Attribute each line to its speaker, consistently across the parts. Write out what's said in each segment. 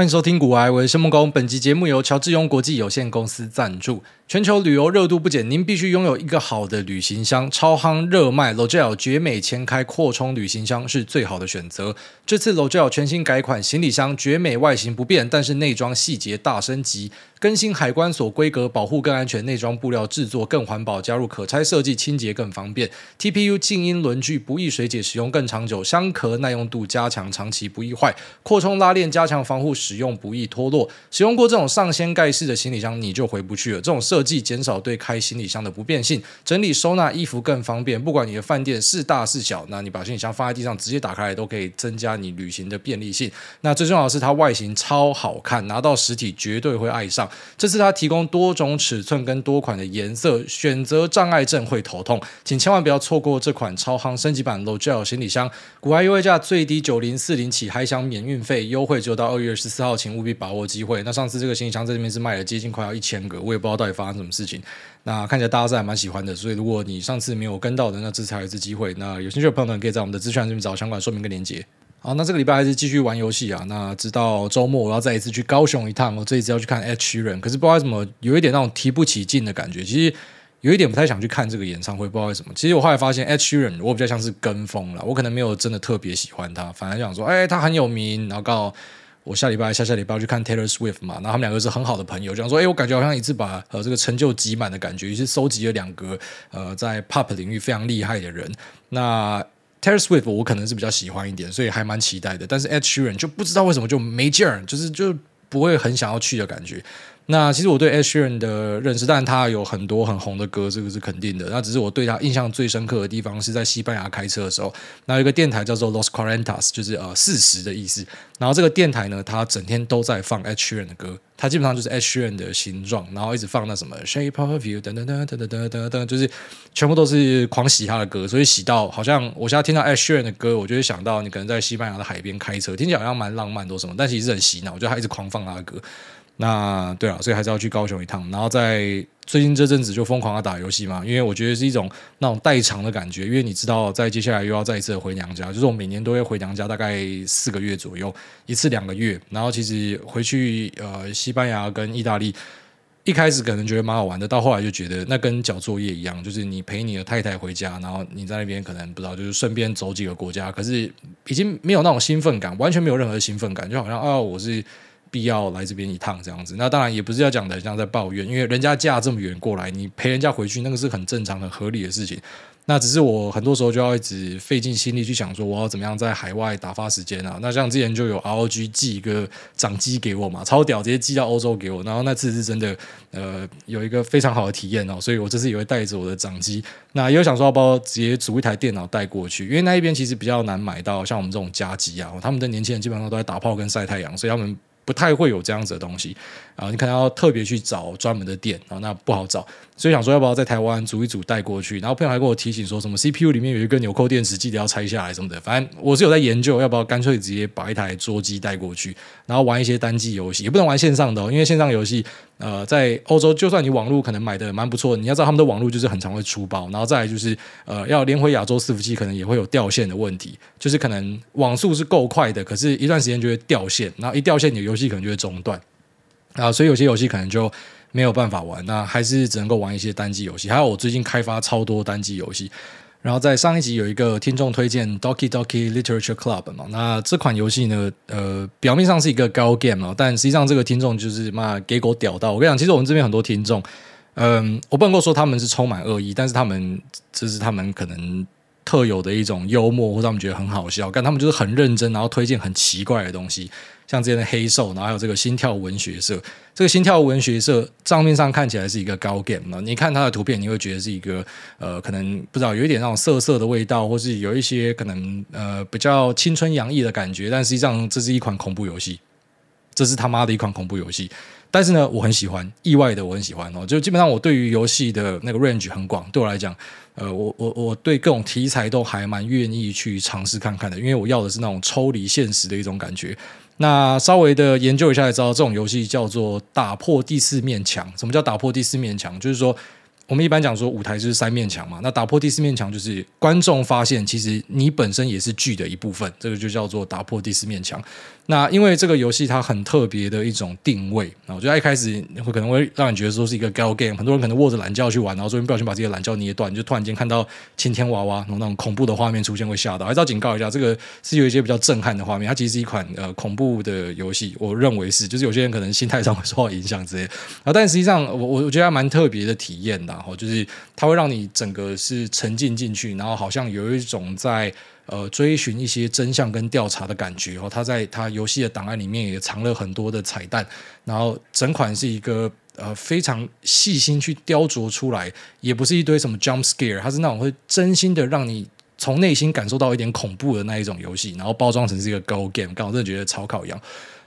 Speaker 1: 欢迎收听股癌，我是木工。本集节目由乔治庸国际有限公司赞助。全球旅游热度不减，您必须拥有一个好的旅行箱。超夯热卖 Logel 绝美前开扩充旅行箱是最好的选择。这次 Logel 全新改款行李箱，绝美外形不变，但是内装细节大升级，更新海关锁规格，保护更安全。内装布料制作更环保，加入可拆设计，清洁更方便。TPU 静音轮具不易水解，使用更长久。箱壳耐用度加强，长期不易坏。扩充拉链加强防护，使用不易脱落。使用过这种上掀盖式的行李箱，你就回不去了。这种设计减少对开行李箱的不便性，整理收纳衣服更方便。不管你的饭店是大是小，那你把行李箱放在地上直接打开来，都可以增加你旅行的便利性。那最重要的是它外形超好看，拿到实体绝对会爱上。这次它提供多种尺寸跟多款的颜色，选择障碍症会头痛，请千万不要错过这款超夯升级版 Logel 行李箱。股癌优惠价最低九零四零起，还想免运费，优惠只有到二月十四号，请务必把握机会。那上次这个行李箱在这边是卖了接近快要一千个，我也不知道到底发生什么事情。那看起来大家是还蛮喜欢的，所以如果你上次没有跟到的，那这次还有一次机会。那有兴趣的朋友们可以在我们的资讯栏这边找相关说明跟连结。好，那这个礼拜还是继续玩游戏啊。那直到周末我要再一次去高雄一趟，我这一次要去看 H 人可是不知道为什么有一点那种提不起劲的感觉。其实有一点不太想去看这个演唱会，不知道为什么。其实我后来发现，H 人我比较像是跟风了，我可能没有真的特别喜欢他，反而想说，哎，他很有名，然后刚好。我下礼拜、下下礼拜要去看 Taylor Swift 嘛，然后他们两个是很好的朋友，就想说，哎，我感觉好像一次把呃这个成就集满的感觉，于是收集了两个呃在 Pop 领域非常厉害的人。那 Taylor Swift 我可能是比较喜欢一点，所以还蛮期待的。但是 Ed Sheeran 就不知道为什么就没劲儿，就是就不会很想要去的感觉。那其实我对 Ed Sheeran 的认识，但他有很多很红的歌，这个是肯定的。那只是我对他印象最深刻的地方是在西班牙开车的时候，那一个电台叫做 Los Cuarentas，就是呃四十的意思。然后这个电台呢，它整天都在放 Ed Sheeran 的歌，它基本上就是 Ed Sheeran 的形状，然后一直放那什么 Shape of You 等等等等等等等，就是全部都是狂洗他的歌，所以洗到好像我现在听到 Ed Sheeran 的歌，我就会想到你可能在西班牙的海边开车，听起来好像蛮浪漫多什么，但其实很洗脑，我觉得他一直狂放他的歌。那对啊，所以还是要去高雄一趟，然后在最近这阵子就疯狂的打游戏嘛，因为我觉得是一种那种代偿的感觉，因为你知道，在接下来又要再一次回娘家，就是我每年都会回娘家，大概四个月左右，一次两个月，然后其实回去呃西班牙跟意大利，一开始可能觉得蛮好玩的，到后来就觉得那跟交作业一样，就是你陪你的太太回家，然后你在那边可能不知道，就是顺便走几个国家，可是已经没有那种兴奋感，完全没有任何兴奋感，就好像啊我是。必要来这边一趟这样子，那当然也不是要讲的像在抱怨，因为人家嫁这么远过来，你陪人家回去，那个是很正常、很合理的事情。那只是我很多时候就要一直费尽心力去想说，我要怎么样在海外打发时间啊？那像之前就有 ROG 寄一个掌机给我嘛，超屌，直接寄到欧洲给我。然后那次是真的，呃，有一个非常好的体验哦。所以我这次也会带着我的掌机。那也有想说要不要直接组一台电脑带过去，因为那一边其实比较难买到像我们这种家机啊，他们的年轻人基本上都在打炮跟晒太阳，所以他们。不太会有这样子的东西啊，你可能要特别去找专门的店啊，那不好找，所以想说要不要在台湾组一组带过去？然后朋友还跟我提醒说什么 CPU 里面有一个纽扣电池，记得要拆下来什么的。反正我是有在研究，要不要干脆直接把一台桌机带过去，然后玩一些单机游戏，也不能玩线上的，因为线上游戏呃在欧洲，就算你网络可能买的蛮不错，你要知道他们的网络就是很常会出包，然后再来就是呃要连回亚洲伺服器，可能也会有掉线的问题，就是可能网速是够快的，可是一段时间就会掉线，然后一掉线，你的游戏可能就会中断。啊，所以有些游戏可能就没有办法玩，那还是只能够玩一些单机游戏。还有我最近开发超多单机游戏，然后在上一集有一个听众推荐 Doki Doki Literature Club 嘛，那这款游戏呢，呃，表面上是一个高 game 嘛，但实际上这个听众就是嘛给狗屌到。我跟你讲，其实我们这边很多听众，嗯，我不能够说他们是充满恶意，但是他们这是他们可能。特有的一种幽默，或者他们觉得很好笑，但他们就是很认真，然后推荐很奇怪的东西，像之前的黑兽，然后还有这个心跳文学社。这个心跳文学社账面上看起来是一个高 game，你看它的图片，你会觉得是一个呃，可能不知道有一点那种涩涩的味道，或是有一些可能呃比较青春洋溢的感觉，但实际上这是一款恐怖游戏，这是他妈的一款恐怖游戏。但是呢，我很喜欢，意外的我很喜欢哦。就基本上我对于游戏的那个 range 很广，对我来讲，呃，我我我对各种题材都还蛮愿意去尝试看看的，因为我要的是那种抽离现实的一种感觉。那稍微的研究一下也知道，这种游戏叫做打破第四面墙。什么叫打破第四面墙？就是说。我们一般讲说舞台就是三面墙嘛，那打破第四面墙就是观众发现其实你本身也是剧的一部分，这个就叫做打破第四面墙。那因为这个游戏它很特别的一种定位，我觉得一开始会可能会让你觉得说是一个 gal game，很多人可能握着懒觉去玩，然后说不小心把这个懒觉捏断，就突然间看到晴天娃娃，然后那种恐怖的画面出现会吓到。还是要警告一下，这个是有一些比较震撼的画面，它其实是一款呃恐怖的游戏，我认为是，就是有些人可能心态上会受到影响之类啊，但实际上我我我觉得还蛮特别的体验的，哈，就是它会让你整个是沉浸进去，然后好像有一种在。呃，追寻一些真相跟调查的感觉哦，他在他游戏的档案里面也藏了很多的彩蛋，然后整款是一个呃非常细心去雕琢出来，也不是一堆什么 jump scare，它是那种会真心的让你从内心感受到一点恐怖的那一种游戏，然后包装成是一个 go game，刚好真的觉得超靠腰。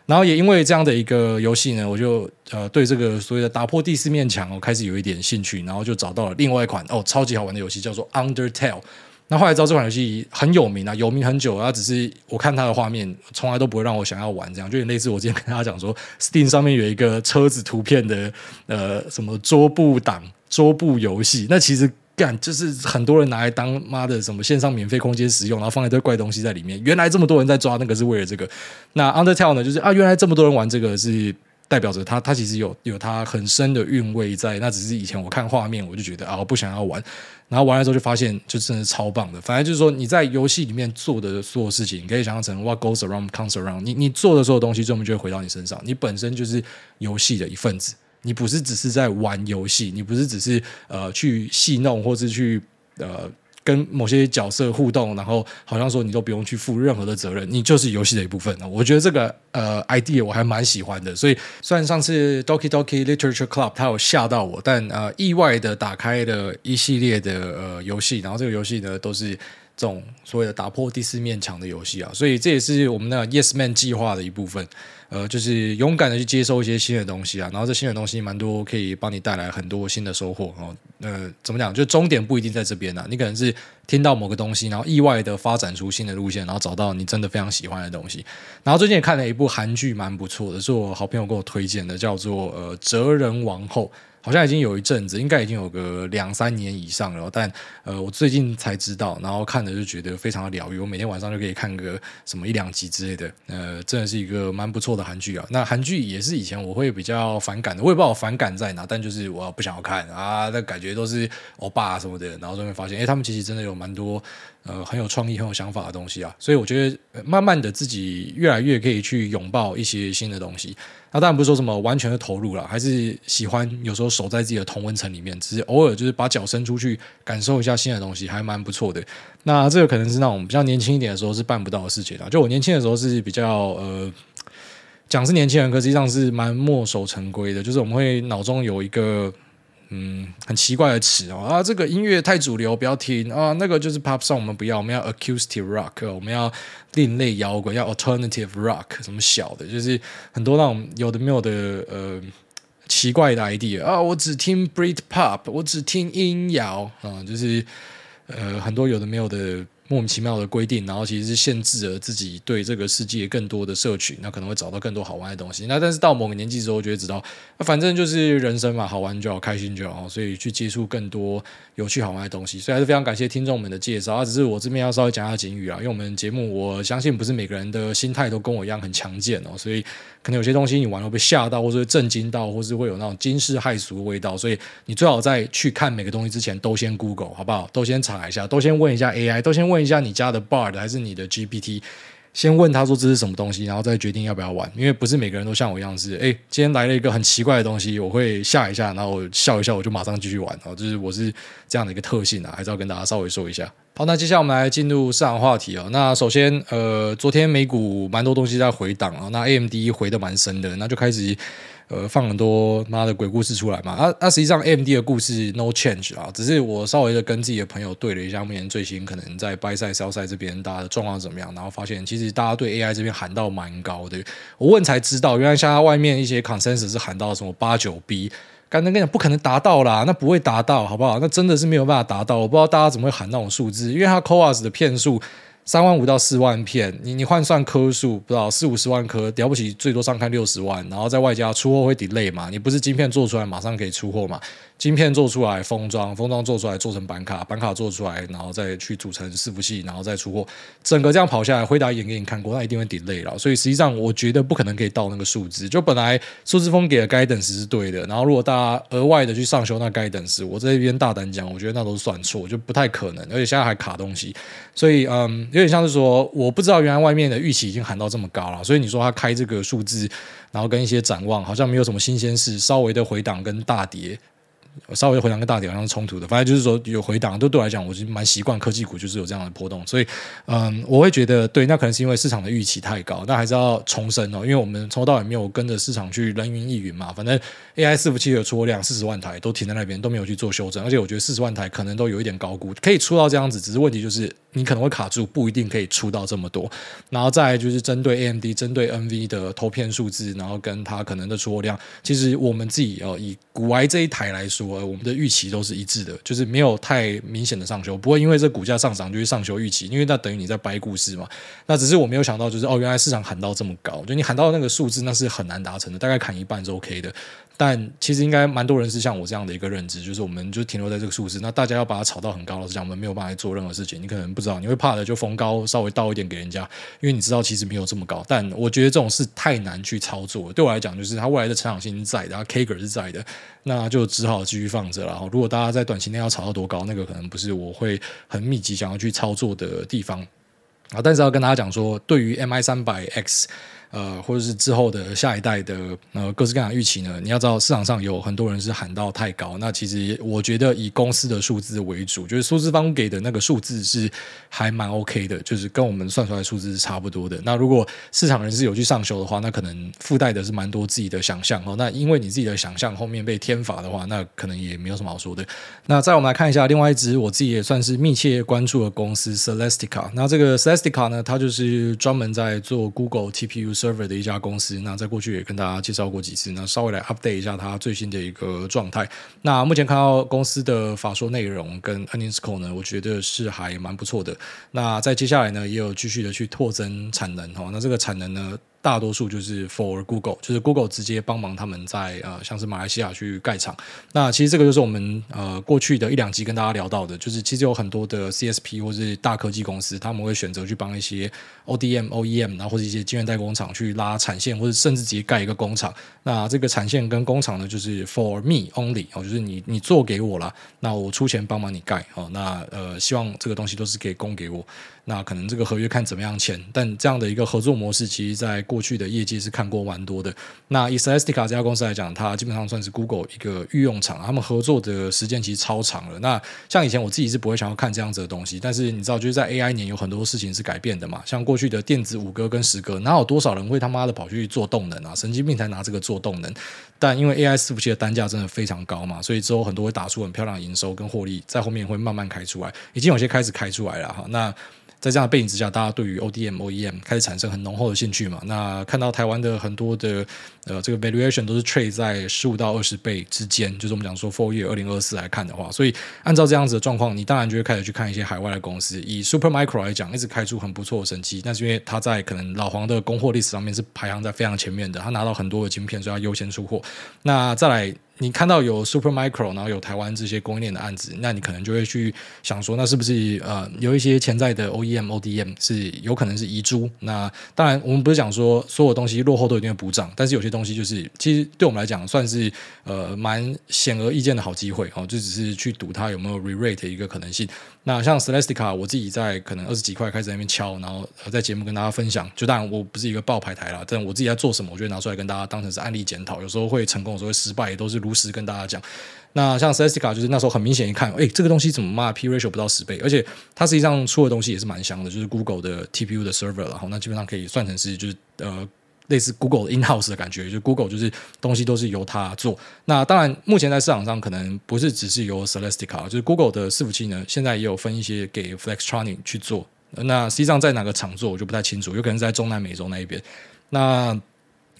Speaker 1: 然后也因为这样的一个游戏呢，我就呃对这个所谓的打破第四面墙我开始有一点兴趣，然后就找到了另外一款哦超级好玩的游戏，叫做 Undertale。那后来知道这款游戏很有名啊，有名很久啊，只是我看它的画面，从来都不会让我想要玩，这样就有类似我之前跟大家讲说，Steam 上面有一个车子图片的呃什么桌布档桌布游戏，那其实干就是很多人拿来当妈的什么线上免费空间使用，然后放一堆怪东西在里面。原来这么多人在抓那个是为了这个。那 Undertale 呢，就是啊，原来这么多人玩这个是。代表着它，它其实有有它很深的韵味在。那只是以前我看画面，我就觉得啊，我不想要玩。然后玩了之后就发现，就真的超棒的。反正就是说，你在游戏里面做的所有事情，你可以想象成 What goes around comes around 你。你你做的所有东西，最后就会回到你身上。你本身就是游戏的一份子，你不是只是在玩游戏，你不是只是呃去戏弄，或是去呃。跟某些角色互动，然后好像说你都不用去负任何的责任，你就是游戏的一部分。我觉得这个呃 idea 我还蛮喜欢的。所以虽然上次 Doki Doki Literature Club 它有吓到我，但呃意外的打开了一系列的呃游戏，然后这个游戏呢都是这种所谓的打破第四面墙的游戏啊。所以这也是我们的 Yes Man 计划的一部分。呃，就是勇敢的去接受一些新的东西啊，然后这新的东西蛮多，可以帮你带来很多新的收获哦。呃，怎么讲？就终点不一定在这边啊，你可能是听到某个东西，然后意外的发展出新的路线，然后找到你真的非常喜欢的东西。然后最近也看了一部韩剧，蛮不错的，是我好朋友给我推荐的，叫做呃《哲人王后》。好像已经有一阵子，应该已经有个两三年以上了。但呃，我最近才知道，然后看了就觉得非常的疗愈。我每天晚上就可以看个什么一两集之类的。呃，真的是一个蛮不错的韩剧啊。那韩剧也是以前我会比较反感的，我也不知道我反感在哪，但就是我不想要看啊，那感觉都是欧巴什么的。然后就会发现，哎，他们其实真的有蛮多呃很有创意、很有想法的东西啊。所以我觉得，慢慢的自己越来越可以去拥抱一些新的东西。那当然不是说什么完全的投入了，还是喜欢有时候守在自己的同温层里面，只是偶尔就是把脚伸出去感受一下新的东西，还蛮不错的。那这个可能是那种比较年轻一点的时候是办不到的事情啊。就我年轻的时候是比较呃，讲是年轻人，可实际上是蛮墨守成规的，就是我们会脑中有一个。嗯，很奇怪的词哦啊，这个音乐太主流，不要听啊。那个就是 pop song，我们不要，我们要 acoustic rock，我们要另类摇滚，要 alternative rock，什么小的，就是很多那种有的没有的呃奇怪的 idea 啊。我只听 Brit pop，我只听音摇啊，就是呃很多有的没有的。莫名其妙的规定，然后其实是限制了自己对这个世界更多的摄取，那可能会找到更多好玩的东西。那但是到某个年纪之后，就会知道，那反正就是人生嘛，好玩就好，开心就好，所以去接触更多有趣好玩的东西。所以还是非常感谢听众们的介绍，啊，只是我这边要稍微讲一下警语啊，因为我们节目我相信不是每个人的心态都跟我一样很强健哦，所以。可能有些东西你玩了被吓到，或者震惊到，或是会有那种惊世骇俗的味道，所以你最好在去看每个东西之前都先 Google 好不好？都先查一下，都先问一下 AI，都先问一下你家的 Bard 还是你的 GPT，先问他说这是什么东西，然后再决定要不要玩。因为不是每个人都像我一样是，哎，今天来了一个很奇怪的东西，我会吓一下，然后笑一笑，我就马上继续玩。哦，就是我是这样的一个特性啊，还是要跟大家稍微说一下。好，那接下来我们来进入市场话题哦。那首先，呃，昨天美股蛮多东西在回档啊，那 AMD 回的蛮深的，那就开始呃放很多妈的鬼故事出来嘛。啊，那实际上 AMD 的故事 no change 啊，只是我稍微的跟自己的朋友对了一下，目前最新可能在 buy side size 这边大家的状况怎么样，然后发现其实大家对 AI 这边喊到蛮高的。我问才知道，原来像外面一些 consensus 是喊到什么八九 B。刚才跟你讲，不可能达到啦，那不会达到，好不好？那真的是没有办法达到。我不知道大家怎么会喊那种数字，因为它 CoWoS 的片数三万五到四万片，你你换算颗数，不知道四五十万颗，了不起最多上看六十万，然后在外加出货会 delay 嘛？你不是晶片做出来马上可以出货嘛？晶片做出来封装，封装做出来做成板卡，板卡做出来，然后再去组成伺服器，然后再出货，整个这样跑下来，辉达演给你看过，那一定会 delay 了。所以实际上我觉得不可能可以到那个数字。就本来苏姿丰给的 guidance 是对的，然后如果大家额外的去上修那 guidance，我这边大胆讲，我觉得那都算错，就不太可能。而且现在还卡东西，所以嗯，有点像是说，我不知道原来外面的预期已经喊到这么高了，所以你说他开这个数字，然后跟一些展望好像没有什么新鲜事，稍微的回档跟大跌。稍微回档跟大跌好像冲突的，反正就是说有回档，都对我来讲，我是蛮习惯科技股就是有这样的波动，所以嗯，我会觉得对，那可能是因为市场的预期太高，那还是要重申哦，因为我们从头到尾没有跟着市场去人云亦云嘛，反正 AI 伺服器的出货量四十万台都停在那边都没有去做修正，而且我觉得四十万台可能都有一点高估，可以出到这样子，只是问题就是你可能会卡住，不一定可以出到这么多。然后再来就是针对 AMD、针对 NV 的投片数字，然后跟它可能的出货量，其实我们自己哦以古埃这一台来说。我们的预期都是一致的，就是没有太明显的上修，不会因为这股价上涨就去上修预期，因为那等于你在掰故事嘛。那只是我没有想到，就是哦，原来市场喊到这么高，就你喊到那个数字，那是很难达成的，大概砍一半是 OK 的。但其实应该蛮多人是像我这样的一个认知，就是我们就停留在这个数字。那大家要把它炒到很高，老实讲，我们没有办法做任何事情。你可能不知道，你会怕的就逢高稍微倒一点给人家，因为你知道其实没有这么高。但我觉得这种事太难去操作。对我来讲，就是它未来的成长性是在的，然后 kg 是在的，那就只好继续放着了。然后如果大家在短期内要炒到多高，那个可能不是我会很密集想要去操作的地方啊。但是要跟大家讲说，对于 MI 三百 X。呃，或者是之后的下一代的呃各式各样的预期呢？你要知道市场上有很多人是喊到太高，那其实我觉得以公司的数字为主，就是苏姿丰给的那个数字是还蛮 OK 的，就是跟我们算出来的数字是差不多的。那如果市场人士有去上修的话，那可能附带的是蛮多自己的想象哦。那因为你自己的想象后面被添伐的话，那可能也没有什么好说的。那再我们来看一下另外一只我自己也算是密切关注的公司 Celestica。那这个 Celestica 呢，它就是专门在做 Google TPU。Server 的一家公司，那在过去也跟大家介绍过几次，那稍微来 update 一下它最新的一个状态。那目前看到公司的法说内容跟 earnings call 呢，我觉得是还蛮不错的。那在接下来呢，也有继续的去拓增产能哈。那这个产能呢，大多数就是 for Google，就是 Google 直接帮忙他们在呃像是马来西亚去盖厂。那其实这个就是我们呃过去的一两集跟大家聊到的，就是其实有很多的 CSP 或是大科技公司，他们会选择去帮一些 ODM、OEM，然后或者一些晶圆代工厂去拉产线，或者甚至直接盖一个工厂。那这个产线跟工厂呢，就是 for me only 哦，就是你你做给我啦，那我出钱帮忙你盖哦。那呃希望这个东西都是可以供给我。那可能这个合约看怎么样签，但这样的一个合作模式，其实在过去的业界是看过蛮多的。那以 Celestica 这家公司来讲，它基本上算是 Google 一个御用厂，他们合作的时间其实超长了。那像以前我自己是不会想要看这样子的东西，但是你知道，就是在 AI 年有很多事情是改变的嘛。像过过去的电子五哥跟十哥，哪有多少人会他妈的跑去做动能啊？神经病才拿这个做动能。但因为 AI 伺服器的单价真的非常高嘛，所以之后很多会打出很漂亮的营收跟获利，在后面会慢慢开出来，已经有些开始开出来了哈。那在这样的背景之下，大家对于 ODM、OEM 开始产生很浓厚的兴趣嘛？那看到台湾的很多的呃这个 valuation 都是 trade 在十五到二十倍之间，就是我们讲说 four year 二零二四来看的话，所以按照这样子的状况，你当然就会开始去看一些海外的公司。以 Supermicro 来讲，一直开出很不错的成绩，那是因为它在可能老黄的供货历史上面是排行在非常前面的，他拿到很多的晶片，所以他优先出货。那再来。你看到有 Supermicro，然后有台湾这些供应链的案子，那你可能就会去想说，那是不是呃有一些潜在的 OEM、ODM 是有可能是遗珠？那当然，我们不是讲说所有东西落后都一定会补涨，但是有些东西就是其实对我们来讲算是呃蛮显而易见的好机会哦，就只是去赌它有没有 re-rate 一个可能性。那像 Celestica，我自己在可能二十几块开始那边敲，然后在节目跟大家分享。就当然我不是一个爆牌台啦，但我自己在做什么，我就拿出来跟大家当成是案例检讨。有时候会成功，有时候会失败，也都是如实跟大家讲。那像 Celestica，就是那时候很明显一看，哎，这个东西怎么嘛 P ratio 不到十倍，而且它实际上出的东西也是蛮香的，就是 Google 的 TPU 的 server，然后那基本上可以算成是就是呃。类似 Google in house 的感觉，就 Google 就是东西都是由它做。那当然，目前在市场上可能不是只是由 Celestica，就是 Google 的伺服器呢，现在也有分一些给 Flextronic 去做。那实际上在哪个厂做，我就不太清楚，有可能是在中南美洲那一边。那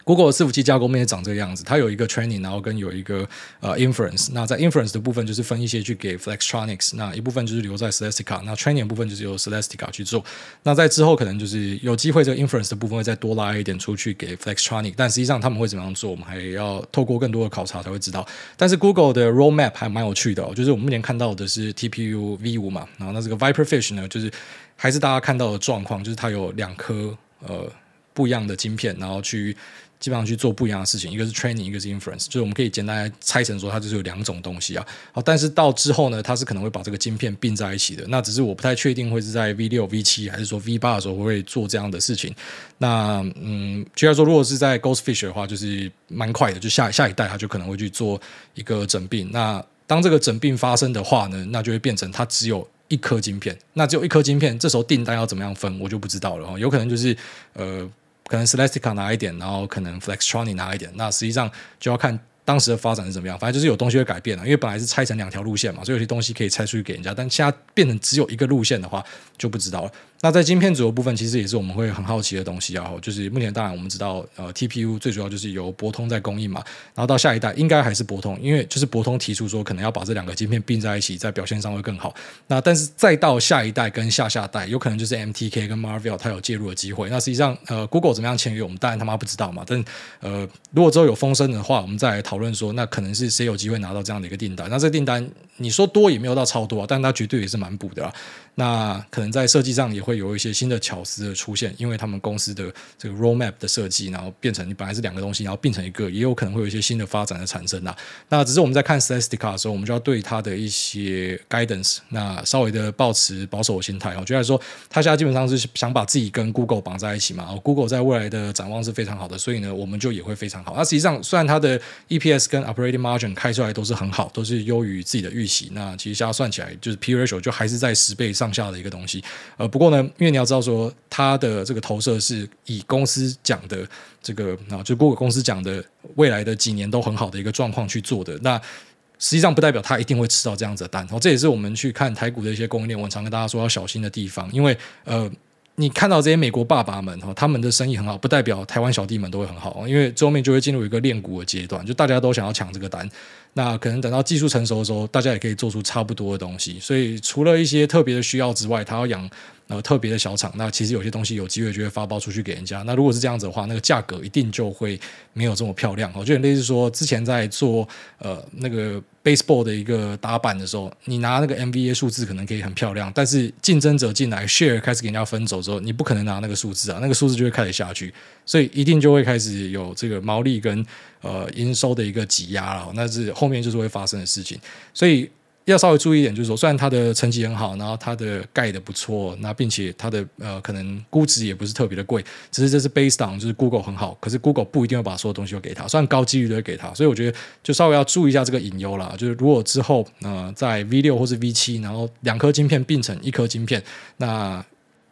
Speaker 1: Google 的伺服器架构面也长这个样子，它有一个 training，然后跟有一个呃 inference。那在 inference 的部分就是分一些去给 Flextronics，那一部分就是留在 Celestica。那 training 部分就是由 Celestica 去做。那在之后可能就是有机会这个 inference 的部分会再多拉一点出去给 Flextronics，但实际上他们会怎么样做，我们还要透过更多的考察才会知道。但是 Google 的 roadmap 还蛮有趣的哦，就是我们目前看到的是 TPU V5 嘛，然后那这个 Viperfish 呢，就是还是大家看到的状况，就是它有两颗呃不一样的晶片，然后去。基本上去做不一样的事情，一个是 training，一个是 inference，就是我们可以简单来拆成说，它就是有两种东西啊。好，但是到之后呢，它是可能会把这个晶片并在一起的。那只是我不太确定会是在 V 六、V 七还是说 V 八的时候会做这样的事情。那嗯，就要说如果是在 Ghostfish 的话，就是蛮快的，就下下一代它就可能会去做一个整并。那当这个整并发生的话呢，那就会变成它只有一颗晶片，那只有一颗晶片，这时候订单要怎么样分，我就不知道了。有可能就是呃。可能 Celestica 拿一点，然后可能 Flextronic 拿一点，那实际上就要看当时的发展是怎么样。反正就是有东西会改变了，因为本来是拆成两条路线嘛，所以有些东西可以拆出去给人家，但现在变成只有一个路线的话，就不知道了。那在晶片组的部分，其实也是我们会很好奇的东西啊。就是目前当然我们知道，呃，TPU 最主要就是由博通在供应嘛。然后到下一代应该还是博通，因为就是博通提出说可能要把这两个晶片并在一起，在表现上会更好。那但是再到下一代跟下下代，有可能就是 MTK 跟 Marvell 它有介入的机会。那实际上，呃，Google 怎么样签约，我们当然他妈不知道嘛。但呃，如果之后有风声的话，我们再来讨论说，那可能是谁有机会拿到这样的一个订单。那这订单你说多也没有到超多啊，但它绝对也是蛮补的啊。那可能在设计上也会有一些新的巧思的出现，因为他们公司的这个 roadmap 的设计，然后变成你本来是两个东西，然后变成一个，也有可能会有一些新的发展的产生呐。那只是我们在看 Celestica 的时候，我们就要对它的一些 guidance，那稍微的抱持保守的心态。我觉得说，他现在基本上是想把自己跟 Google 绑在一起嘛。Google 在未来的展望是非常好的，所以呢，我们就也会非常好。那实际上，虽然它的 EPS 跟 operating margin 开出来都是很好，都是优于自己的预期。那其实现在算起来，就是 P/E ratio 就还是在十倍上下的一个东西。呃，不过呢，因为你要知道说，它的这个投射是以公司讲的这个啊，就 Google 公司讲的未来的几年都很好的一个状况去做的，那实际上不代表它一定会吃到这样子的单。然后这也是我们去看台股的一些供应链，我常跟大家说要小心的地方，因为呃，你看到这些美国爸爸们哈，他们的生意很好，不代表台湾小弟们都会很好，因为最后面就会进入一个练股的阶段，就大家都想要抢这个单。那可能等到技术成熟的时候，大家也可以做出差不多的东西。所以除了一些特别的需要之外，他要养呃特别的小厂。那其实有些东西有机会就会发包出去给人家。那如果是这样子的话，那个价格一定就会没有这么漂亮。我觉得类似说之前在做呃那个 baseball 的一个打板的时候，你拿那个 MVA 数字可能可以很漂亮，但是竞争者进来 share 开始给人家分走之后，你不可能拿那个数字啊，那个数字就会开始下去，所以一定就会开始有这个毛利跟。呃，营收的一个挤压了，那是后面就是会发生的事情，所以要稍微注意一点，就是说，虽然它的成绩很好，然后它的盖的不错，那并且它的呃可能估值也不是特别的贵，只是这是 based on 就是 Google 很好，可是 Google 不一定会把所有东西都给他，虽然高几率都会给他，所以我觉得就稍微要注意一下这个隐忧啦，就是如果之后呃在 V 六或是 V 七，然后两颗晶片并成一颗晶片，那。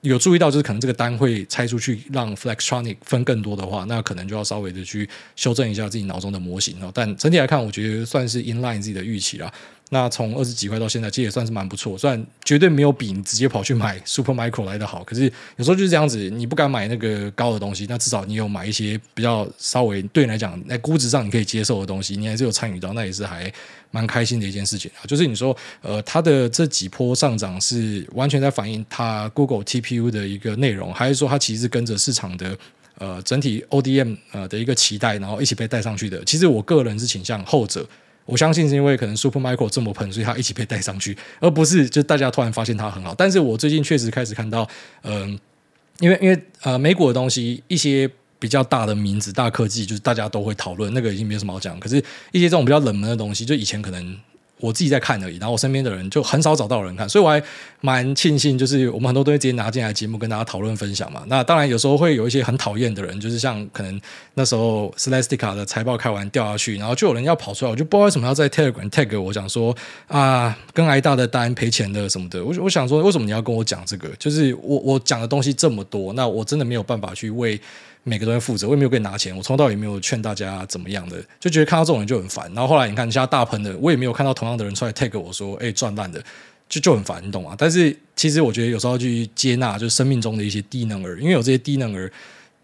Speaker 1: 有注意到，就是可能这个单会拆出去，让 Flextronic 分更多的话，那可能就要稍微的去修正一下自己脑中的模型哦。但整体来看，我觉得算是 in line 自己的预期啦。那从二十几块到现在，其实也算是蛮不错。虽然绝对没有比你直接跑去买 Supermicro 来的好，可是有时候就是这样子，你不敢买那个高的东西，那至少你有买一些比较稍微对你来讲在估值上你可以接受的东西，你还是有参与到，那也是还蛮开心的一件事情啊。就是你说，呃，它的这几波上涨是完全在反映它 Google TPU 的一个内容，还是说它其实是跟着市场的呃整体 ODM 呃的一个期待，然后一起被带上去的？其实我个人是倾向后者。我相信是因为可能 Supermicro 这么喷，所以他一起被带上去，而不是就大家突然发现他很好。但是我最近确实开始看到，嗯、因为因为呃美股的东西，一些比较大的名字、大科技，就是大家都会讨论，那个已经没有什么好讲。可是，一些这种比较冷门的东西，就以前可能。我自己在看而已，然后我身边的人就很少找到人看，所以我还蛮庆幸，就是我们很多东西直接拿进来节目跟大家讨论分享嘛。那当然有时候会有一些很讨厌的人，就是像可能那时候 Celestica 的财报开完掉下去，然后就有人要跑出来，我就不知道为什么要在 Telegram tag 我讲说啊，跟挨大的单赔钱的什么的。我我想说，为什么你要跟我讲这个？就是我我讲的东西这么多，那我真的没有办法去为。每个都在负责，我也没有给你拿钱，我从头到尾没有劝大家怎么样的，就觉得看到这种人就很烦。然后后来你看，现在大喷的，我也没有看到同样的人出来 take 我说，哎，赚烂的，就就很烦，你懂吗？但是其实我觉得有时候去接纳，就是生命中的一些低能儿，因为有这些低能儿，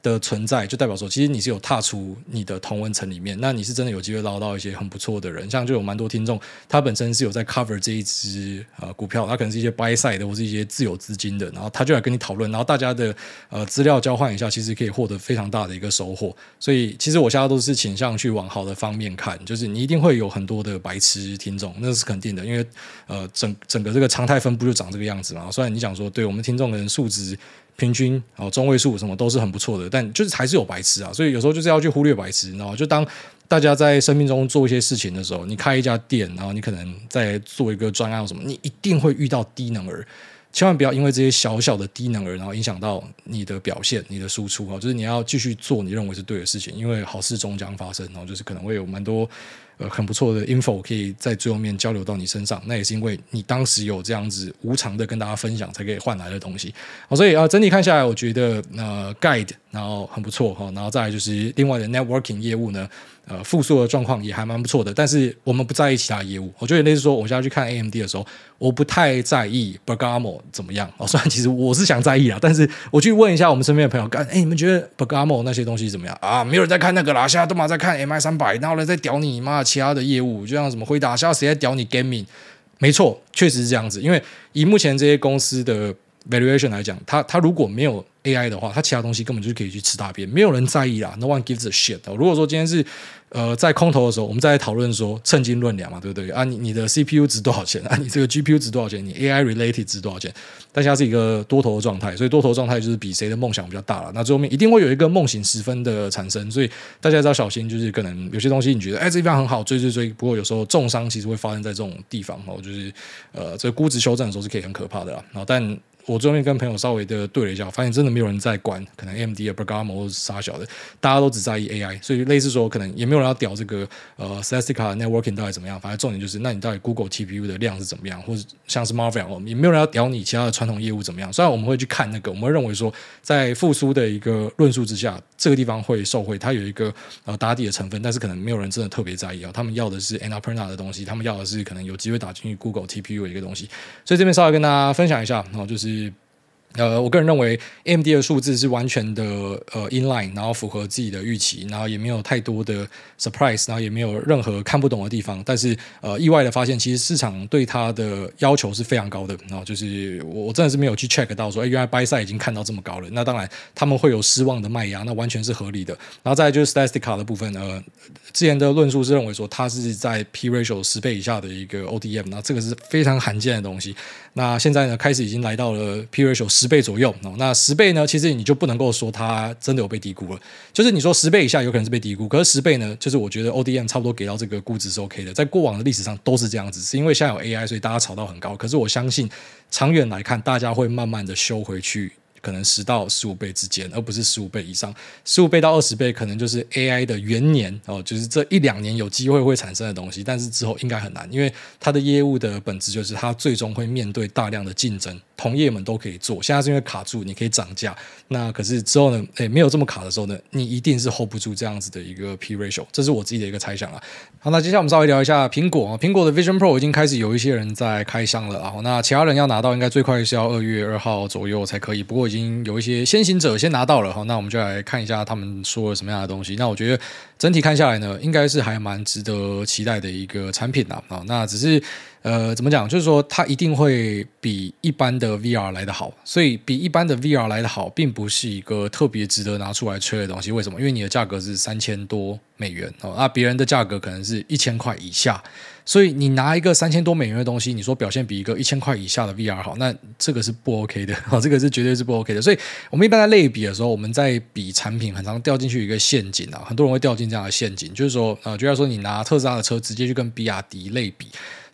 Speaker 1: 的存在就代表说，其实你是有踏出你的同温层里面，那你是真的有机会捞到一些很不错的人，像就有蛮多听众，他本身是有在 cover 这一支呃股票，他可能是一些 buy side 的或是一些自有资金的，然后他就来跟你讨论，然后大家的呃资料交换一下，其实可以获得非常大的一个收获。所以其实我现在都是倾向去往好的方面看，就是你一定会有很多的白痴听众，那是肯定的，因为呃整整个这个常态分布就长这个样子嘛。虽然你讲说对我们听众的人素质。平均哦，中位数什么都是很不错的，但就是还是有白痴啊，所以有时候就是要去忽略白痴，然后就当大家在生命中做一些事情的时候，你开一家店，然后你可能在做一个专案什么，你一定会遇到低能儿，千万不要因为这些小小的低能儿，然后影响到你的表现、你的输出啊，就是你要继续做你认为是对的事情，因为好事终将发生，然后就是可能会有蛮多。呃，很不错的 info 可以在最后面交流到你身上，那也是因为你当时有这样子无偿的跟大家分享，才可以换来的东西。好，所以啊，整体看下来，我觉得呃，guide 然后很不错哈，然后再来就是另外的 networking 业务呢。呃，复苏的状况也还蛮不错的，但是我们不在意其他业务。我觉得类似说，我现在去看 AMD 的时候，我不太在意 Bergamo 怎么样。哦，虽然其实我是想在意啊，但是我去问一下我们身边的朋友，干哎，你们觉得 Bergamo 那些东西怎么样啊？没有人在看那个啦，现在都嘛在看 MI 三百，然后呢在屌你妈其他的业务，就像什么辉达，现在谁在屌你 Gaming？没错，确实是这样子。因为以目前这些公司的 valuation 来讲，它它如果没有 AI 的话，它其他东西根本就可以去吃大便，没有人在意啦。No one gives a shit。如果说今天是呃，在空头的时候，我们再来讨论说称斤论两嘛，对不对啊？你你的 CPU 值多少钱啊？你这个 GPU 值多少钱？你 AI related 值多少钱？但现在是一个多头的状态，所以多头状态就是比谁的梦想比较大了。那最后面一定会有一个梦醒时分的产生，所以大家要小心，就是可能有些东西你觉得哎，这地方很好追追追，不过有时候重伤其实会发生在这种地方哦，就是呃，这个估值修正的时候是可以很可怕的啦。然后但我最后面跟朋友稍微的对了一下，发现真的没有人在管，可能 AMD 的 Bergamo 或是啥小的，大家都只在意 AI，所以类似说可能也没有人要屌这个呃 Celestica Networking 到底怎么样，反正重点就是那你到底 Google TPU 的量是怎么样，或者像是 Marvel，也没有人要屌你其他的传统业务怎么样。虽然我们会去看那个，我们会认为说在复苏的一个论述之下，这个地方会受惠，它有一个呃打底的成分，但是可能没有人真的特别在意啊。他们要的是 Annapurna 的东西，他们要的是可能有机会打进去 Google TPU 的一个东西。所以这边稍微跟大家分享一下，然后就是。des 呃，我个人认为 AMD 的数字是完全的呃 in line，然后符合自己的预期，然后也没有太多的 surprise，然后也没有任何看不懂的地方。但是呃，意外的发现，其实市场对它的要求是非常高的。然后就是我我真的是没有去 check 到说，哎，原来 buy side 已经看到这么高了。那当然他们会有失望的卖压，那完全是合理的。然后再就是 Celestica 的部分，呃，之前的论述是认为说它是在 P ratio 十倍以下的一个 ODM，那这个是非常罕见的东西。那现在呢，开始已经来到了 P ratio 十倍左右。那十倍呢，其实你就不能够说它真的有被低估了。就是你说十倍以下有可能是被低估，可是十倍呢，就是我觉得 ODM 差不多给到这个估值是 OK 的。在过往的历史上都是这样子，是因为现在有 AI，所以大家炒到很高。可是我相信长远来看，大家会慢慢的修回去。可能十到十五倍之间，而不是十五倍以上。十五倍到二十倍，可能就是 AI 的元年哦，就是这一两年有机会会产生的东西。但是之后应该很难，因为它的业务的本质就是它最终会面对大量的竞争，同业们都可以做。现在是因为卡住，你可以涨价。那可是之后呢？诶，没有这么卡的时候呢，你一定是 hold 不住这样子的一个 P ratio。这是我自己的一个猜想啊。好，那接下来我们稍微聊一下苹果啊。苹果的 Vision Pro 已经开始有一些人在开箱了然后。那其他人要拿到，应该最快是要二月二号左右才可以。不过已经经有一些。先行者先拿到了哈，那我们就来看一下他们说了什么样的东西。那我觉得整体看下来呢，应该是还蛮值得期待的一个产品啦。啊。那只是呃，怎么讲？就是说它一定会比一般的 VR 来得好，所以比一般的 VR 来得好，并不是一个特别值得拿出来吹的东西。为什么？因为你的价格是三千多美元哦，那别人的价格可能是一千块以下。所以你拿一个三千多美元的东西，你说表现比一个一千块以下的 VR 好，那这个是不 OK 的，哦，这个是绝对是不 OK 的。所以我们一般在类比的时候，我们在比产品，很常掉进去一个陷阱啊，很多人会掉进这样的陷阱，就是说，呃，就像说你拿特斯拉的车直接去跟比亚迪类比。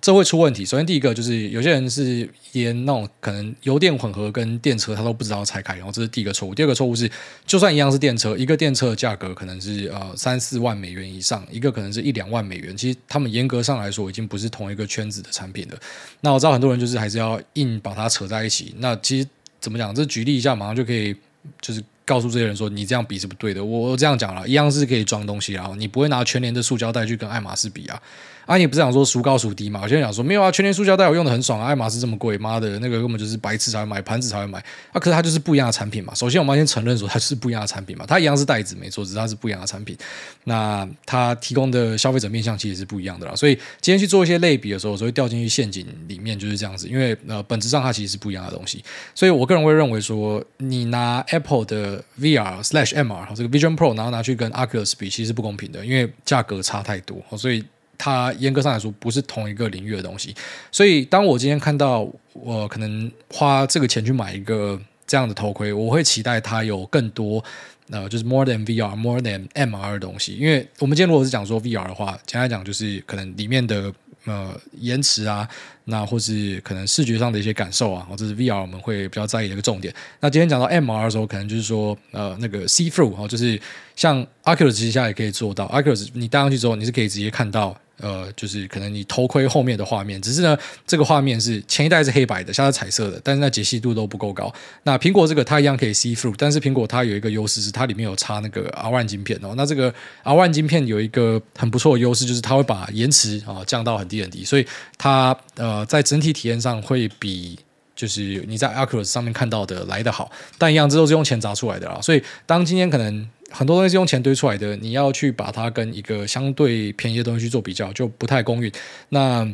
Speaker 1: 这会出问题。首先，第一个就是有些人是连那种可能油电混合跟电车他都不知道拆开，然后这是第一个错误。第二个错误是，就算一样是电车，一个电车的价格可能是呃三四万美元以上，一个可能是一两万美元。其实他们严格上来说已经不是同一个圈子的产品了。那我知道很多人就是还是要硬把它扯在一起。那其实怎么讲？这举例一下，马上就可以就是告诉这些人说，你这样比是不对的。我这样讲了，一样是可以装东西啊，你不会拿全年的塑胶袋去跟爱马仕比啊。啊，你不是想说孰高孰低嘛？我现在想说没有啊，全年塑胶袋我用的很爽啊，爱马仕这么贵，妈的那个根本就是白痴才会买，盘子才会买啊。可是它就是不一样的产品嘛。首先我们要先承认说它是不一样的产品嘛，它一样是袋子没错，只是它是不一样的产品。那它提供的消费者面向其实是不一样的啦。所以今天去做一些类比的时候，我会掉进去陷阱里面就是这样子，因为呃本质上它其实是不一样的东西。所以我个人会认为说，你拿 Apple 的 VR slash MR 这个 Vision Pro，然后拿去跟 Oculus 比，其实是不公平的，因为价格差太多。所以它严格上来说不是同一个领域的东西，所以当我今天看到我可能花这个钱去买一个这样的头盔，我会期待它有更多呃，就是 more than VR、more than MR 的东西。因为我们今天如果是讲说 VR 的话，简单讲就是可能里面的呃延迟啊，那或是可能视觉上的一些感受啊，这是 VR 我们会比较在意的一个重点。那今天讲到 MR 的时候，可能就是说呃那个 see through 哦，就是像 Oculus 其实现在也可以做到，Oculus 你戴上去之后，你是可以直接看到。呃，就是可能你头盔后面的画面，只是呢，这个画面是前一代是黑白的，现在彩色的，但是那解析度都不够高。那苹果这个它一样可以 see through，但是苹果它有一个优势是它里面有插那个 R One 晶片哦。那这个 R One 晶片有一个很不错的优势，就是它会把延迟啊降到很低很低，所以它呃在整体体验上会比就是你在 Acros 上面看到的来的好。但一样，这都是用钱砸出来的啊。所以当今天可能。很多东西是用钱堆出来的，你要去把它跟一个相对便宜的东西去做比较，就不太公允。那。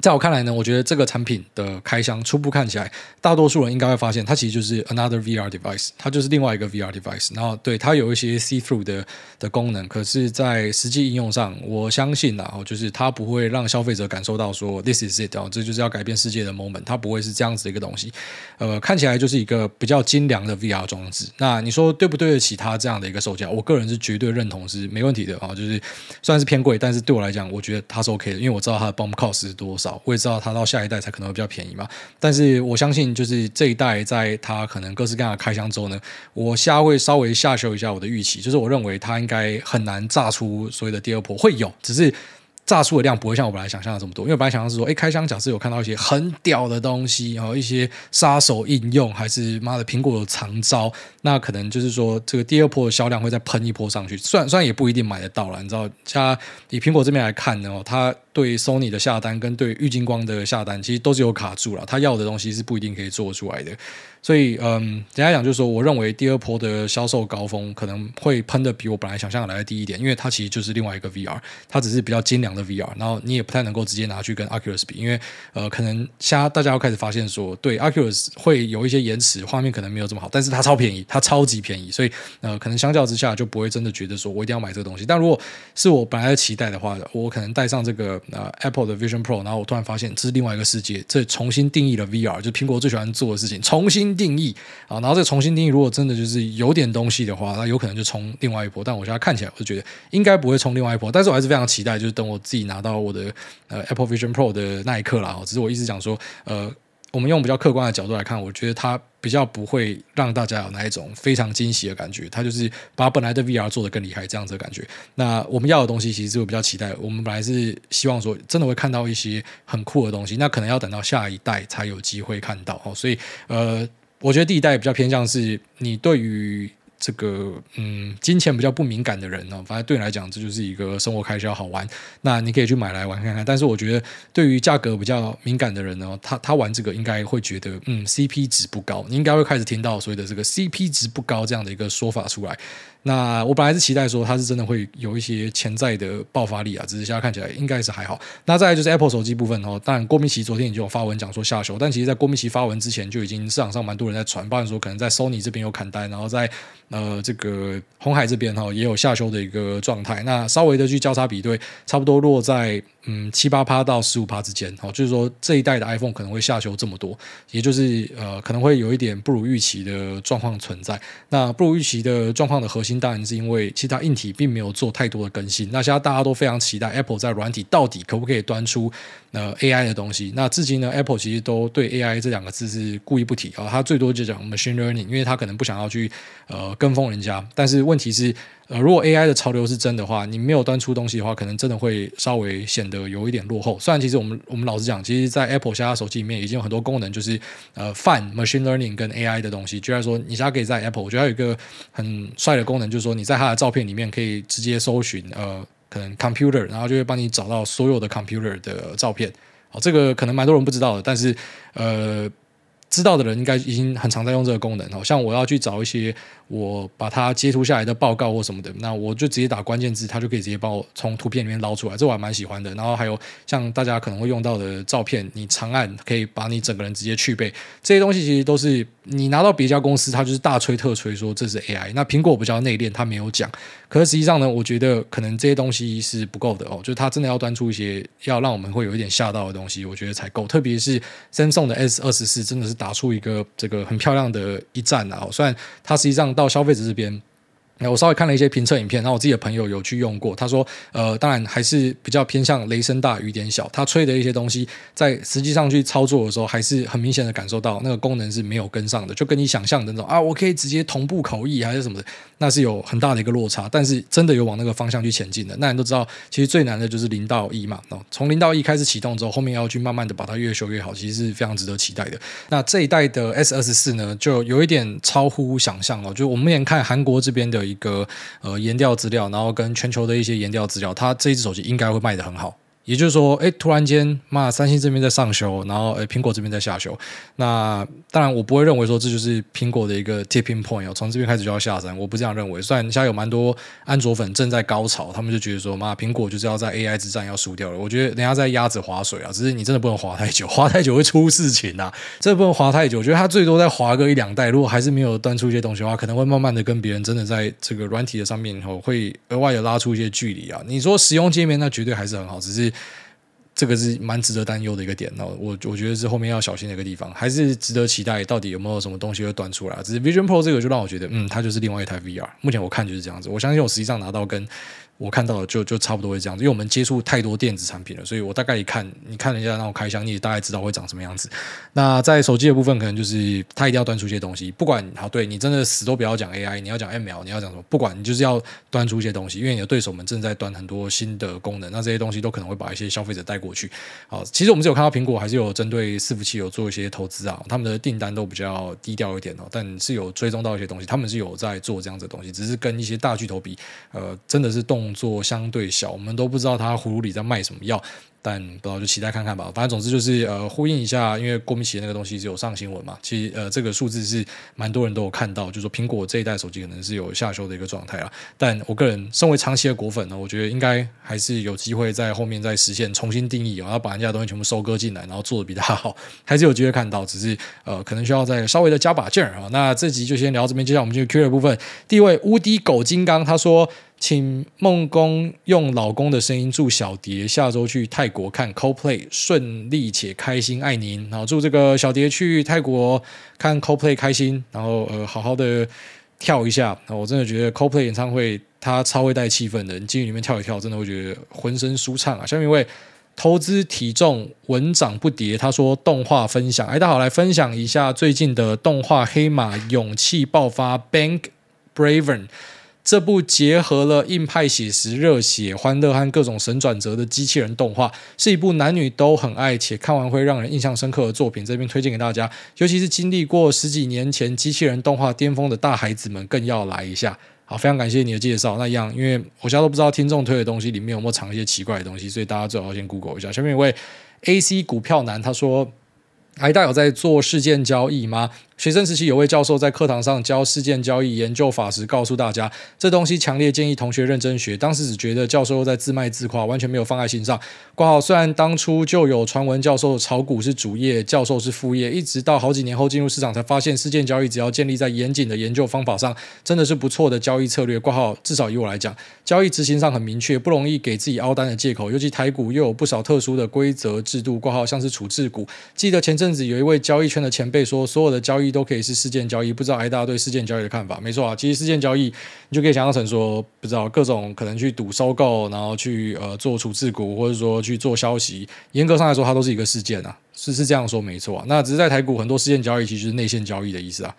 Speaker 1: 在我看来呢，我觉得这个产品的开箱初步看起来，大多数人应该会发现它其实就是 another VR device，它就是另外一个 VR device。然后对它有一些 see through 的的功能，可是，在实际应用上，我相信啊，就是它不会让消费者感受到说 this is it 哦，这就是要改变世界的 moment，它不会是这样子的一个东西。呃，看起来就是一个比较精良的 VR 装置。那你说对不对得起它这样的一个售价？我个人是绝对认同是没问题的啊，就是虽然是偏贵，但是对我来讲，我觉得它是 OK 的，因为我知道它的 BOM cost 是多少。我也知道它到下一代才可能会比较便宜嘛，但是我相信就是这一代在它可能各式各样的开箱之后呢，我下会稍微下修一下我的预期，就是我认为它应该很难炸出所谓的第二波，会有，只是。炸出的量不会像我本来想象的这么多，因为本来想象是说，哎，开箱假设有看到一些很屌的东西，然后一些杀手应用，还是妈的苹果有长招，那可能就是说这个第二波的销量会再喷一波上去，虽然虽然也不一定买得到了，你知道，像以苹果这边来看呢，它对 Sony 的下单跟对郁金光的下单其实都是有卡住了，他要的东西是不一定可以做出来的。所以，嗯，简单讲就是说，我认为第二波的销售高峰可能会喷的比我本来想象的来的低一点，因为它其实就是另外一个 VR，它只是比较精良的 VR，然后你也不太能够直接拿去跟 Oculus 比，因为呃，可能现在大家要开始发现说，对 Oculus 会有一些延迟，画面可能没有这么好，但是它超便宜，它超级便宜，所以呃，可能相较之下就不会真的觉得说我一定要买这个东西。但如果是我本来的期待的话，我可能戴上这个那 Apple 的 Vision Pro，然后我突然发现这是另外一个世界，这重新定义了 VR，就是苹果最喜欢做的事情，重新。定义啊，然后这重新定义，如果真的就是有点东西的话，那有可能就冲另外一波。但我现在看起来，我就觉得应该不会冲另外一波。但是我还是非常期待，就是等我自己拿到我的呃 Apple Vision Pro 的那一刻啦。只是我一直讲说，呃，我们用比较客观的角度来看，我觉得它比较不会让大家有那一种非常惊喜的感觉。它就是把本来的 VR 做得更厉害这样子的感觉。那我们要的东西，其实是我比较期待。我们本来是希望说，真的会看到一些很酷的东西。那可能要等到下一代才有机会看到哦。所以呃。我觉得第一代比较偏向是你对于这个嗯金钱比较不敏感的人呢，反正对你来讲这就是一个生活开销好玩，那你可以去买来玩看看。但是我觉得对于价格比较敏感的人呢，他他玩这个应该会觉得嗯 CP 值不高，你应该会开始听到所谓的这个 CP 值不高这样的一个说法出来。那我本来是期待说它是真的会有一些潜在的爆发力啊，只是现在看起来应该是还好。那再就是 Apple 手机部分哦，当然郭明奇昨天已经有发文讲说下修，但其实在郭明奇发文之前就已经市场上蛮多人在传，包含说可能在 Sony 这边有砍单，然后在呃这个红海这边哈也有下修的一个状态。那稍微的去交叉比对，差不多落在。嗯，七八趴到十五趴之间，哦，就是说这一代的 iPhone 可能会下修这么多，也就是呃，可能会有一点不如预期的状况存在。那不如预期的状况的核心，当然是因为其他硬体并没有做太多的更新。那现在大家都非常期待 Apple 在软体到底可不可以端出呃 AI 的东西。那至今呢，Apple 其实都对 AI 这两个字是故意不提啊，它最多就讲 machine learning，因为它可能不想要去呃跟风人家。但是问题是。呃，如果 AI 的潮流是真的话，你没有端出东西的话，可能真的会稍微显得呃有一点落后。虽然其实我们我们老实讲，其实，在 Apple 下手机里面已经有很多功能，就是呃泛 machine learning 跟 AI 的东西。居然说，你现在可以在 Apple，我觉得它有一个很帅的功能，就是说你在它的照片里面可以直接搜寻呃可能 computer，然后就会帮你找到所有的 computer 的照片。好，这个可能蛮多人不知道的，但是呃。知道的人应该已经很常在用这个功能，好像我要去找一些我把它截图下来的报告或什么的，那我就直接打关键字，它就可以直接帮我从图片里面捞出来，这我还蛮喜欢的。然后还有像大家可能会用到的照片，你长按可以把你整个人直接去背，这些东西其实都是你拿到别家公司，他就是大吹特吹说这是 AI。那苹果比较内敛，他没有讲。可是实际上呢，我觉得可能这些东西是不够的哦，就是它真的要端出一些要让我们会有一点吓到的东西，我觉得才够。特别是 Samsung 的 S 二十四，真的是打出一个这个很漂亮的一战啊！虽然它实际上到消费者这边。我稍微看了一些评测影片，然后我自己的朋友有去用过，他说，呃，当然还是比较偏向雷声大雨点小，他吹的一些东西，在实际上去操作的时候，还是很明显的感受到那个功能是没有跟上的，就跟你想象的那种啊，我可以直接同步口译还是什么的，那是有很大的一个落差。但是真的有往那个方向去前进的，那你都知道，其实最难的就是零到一嘛，哦，从零到一开始启动之后，后面要去慢慢的把它越修越好，其实是非常值得期待的。那这一代的 S 二十四呢，就有一点超乎想象哦，就我们目前看韩国这边的一个。呃，研调资料，然后跟全球的一些研调资料，它这一只手机应该会卖得很好。也就是说，哎，突然间，妈，三星这边在上修，然后，哎，苹果这边在下修。那当然，我不会认为说这就是苹果的一个 tipping point 哦，从这边开始就要下山，我不这样认为。虽然现在有蛮多安卓粉正在高潮，他们就觉得说，妈，苹果就是要在 AI 之战要输掉了。我觉得人家在鸭子划水啊，只是你真的不能划太久，划太久会出事情啊。这不能划太久，我觉得它最多再划个一两代，如果还是没有端出一些东西的话，可能会慢慢的跟别人真的在这个软体的上面以后会额外的拉出一些距离啊。你说使用界面，那绝对还是很好，只是。这个是蛮值得担忧的一个点，那我我觉得是后面要小心的一个地方，还是值得期待。到底有没有什么东西会端出来？只是 Vision Pro 这个就让我觉得，嗯，它就是另外一台 VR。目前我看就是这样子，我相信我实际上拿到跟。我看到的就就差不多会这样子，因为我们接触太多电子产品了，所以我大概一看，你看人家那种开箱，你也大概知道会长什么样子。那在手机的部分，可能就是它一定要端出一些东西，不管好，对你真的死都不要讲 AI，你要讲 ML，你要讲什么，不管你就是要端出一些东西，因为你的对手们正在端很多新的功能，那这些东西都可能会把一些消费者带过去。好，其实我们是有看到苹果还是有针对伺服器有做一些投资啊，他们的订单都比较低调一点哦，但是有追踪到一些东西，他们是有在做这样子的东西，只是跟一些大巨头比，呃，真的是动动作相对小，我们都不知道他葫芦里在卖什么药。但不知道就期待看看吧，反正总之就是呃呼应一下，因为郭明奇那个东西是有上新闻嘛，其实呃这个数字是蛮多人都有看到，就是说苹果这一代手机可能是有下修的一个状态啊。但我个人身为长期的果粉呢，我觉得应该还是有机会在后面再实现重新定义，然后把人家的东西全部收割进来，然后做的比他好，还是有机会看到，只是呃可能需要再稍微的加把劲儿啊。那这集就先聊到这边，接下来我们进入 Q 的部分。第一位无敌狗金刚他说。请梦工用老公的声音祝小蝶下周去泰国国看 Coldplay 顺利且开心，爱您。然后祝这个小蝶去泰国看 Coldplay 开心，然后呃好好的跳一下。我真的觉得 Coldplay 演唱会他超会带气氛的，你进去里面跳一跳，真的会觉得浑身舒畅啊。下面一位投资体重稳涨不跌，他说动画分享，哎，大家好，来分享一下最近的动画《黑马勇气爆发》Bank Braven。这部结合了硬派写实、热血、欢乐和各种神转折的机器人动画，是一部男女都很爱且看完会让人印象深刻的作品。这边推荐给大家，尤其是经历过十几年前机器人动画巅峰的大孩子们，更要来一下。好，非常感谢你的介绍。那一样，因为我现在都不知道听众推的东西里面有没有藏一些奇怪的东西，所以大家最好先 Google 一下。下面一位 AC 股票男他说：“还大有在做事件交易吗？”学生时期有位教授在课堂上教事件交易研究法时，告诉大家这东西强烈建议同学认真学。当时只觉得教授在自卖自夸，完全没有放在心上。挂号虽然当初就有传闻教授炒股是主业，教授是副业，一直到好几年后进入市场才发现，事件交易只要建立在严谨的研究方法上，真的是不错的交易策略。挂号至少以我来讲，交易执行上很明确，不容易给自己凹单的借口。尤其台股又有不少特殊的规则制度，挂号像是处置股。记得前阵子有一位交易圈的前辈说，所有的交易都可以是事件交易，不知道哎，大家对事件交易的看法？没错啊，其实事件交易你就可以想象成说，不知道各种可能去赌收购，然后去呃做处置股，或者说去做消息。严格上来说，它都是一个事件啊，是是这样说没错啊。那只是在台股很多事件交易其实是内线交易的意思啊。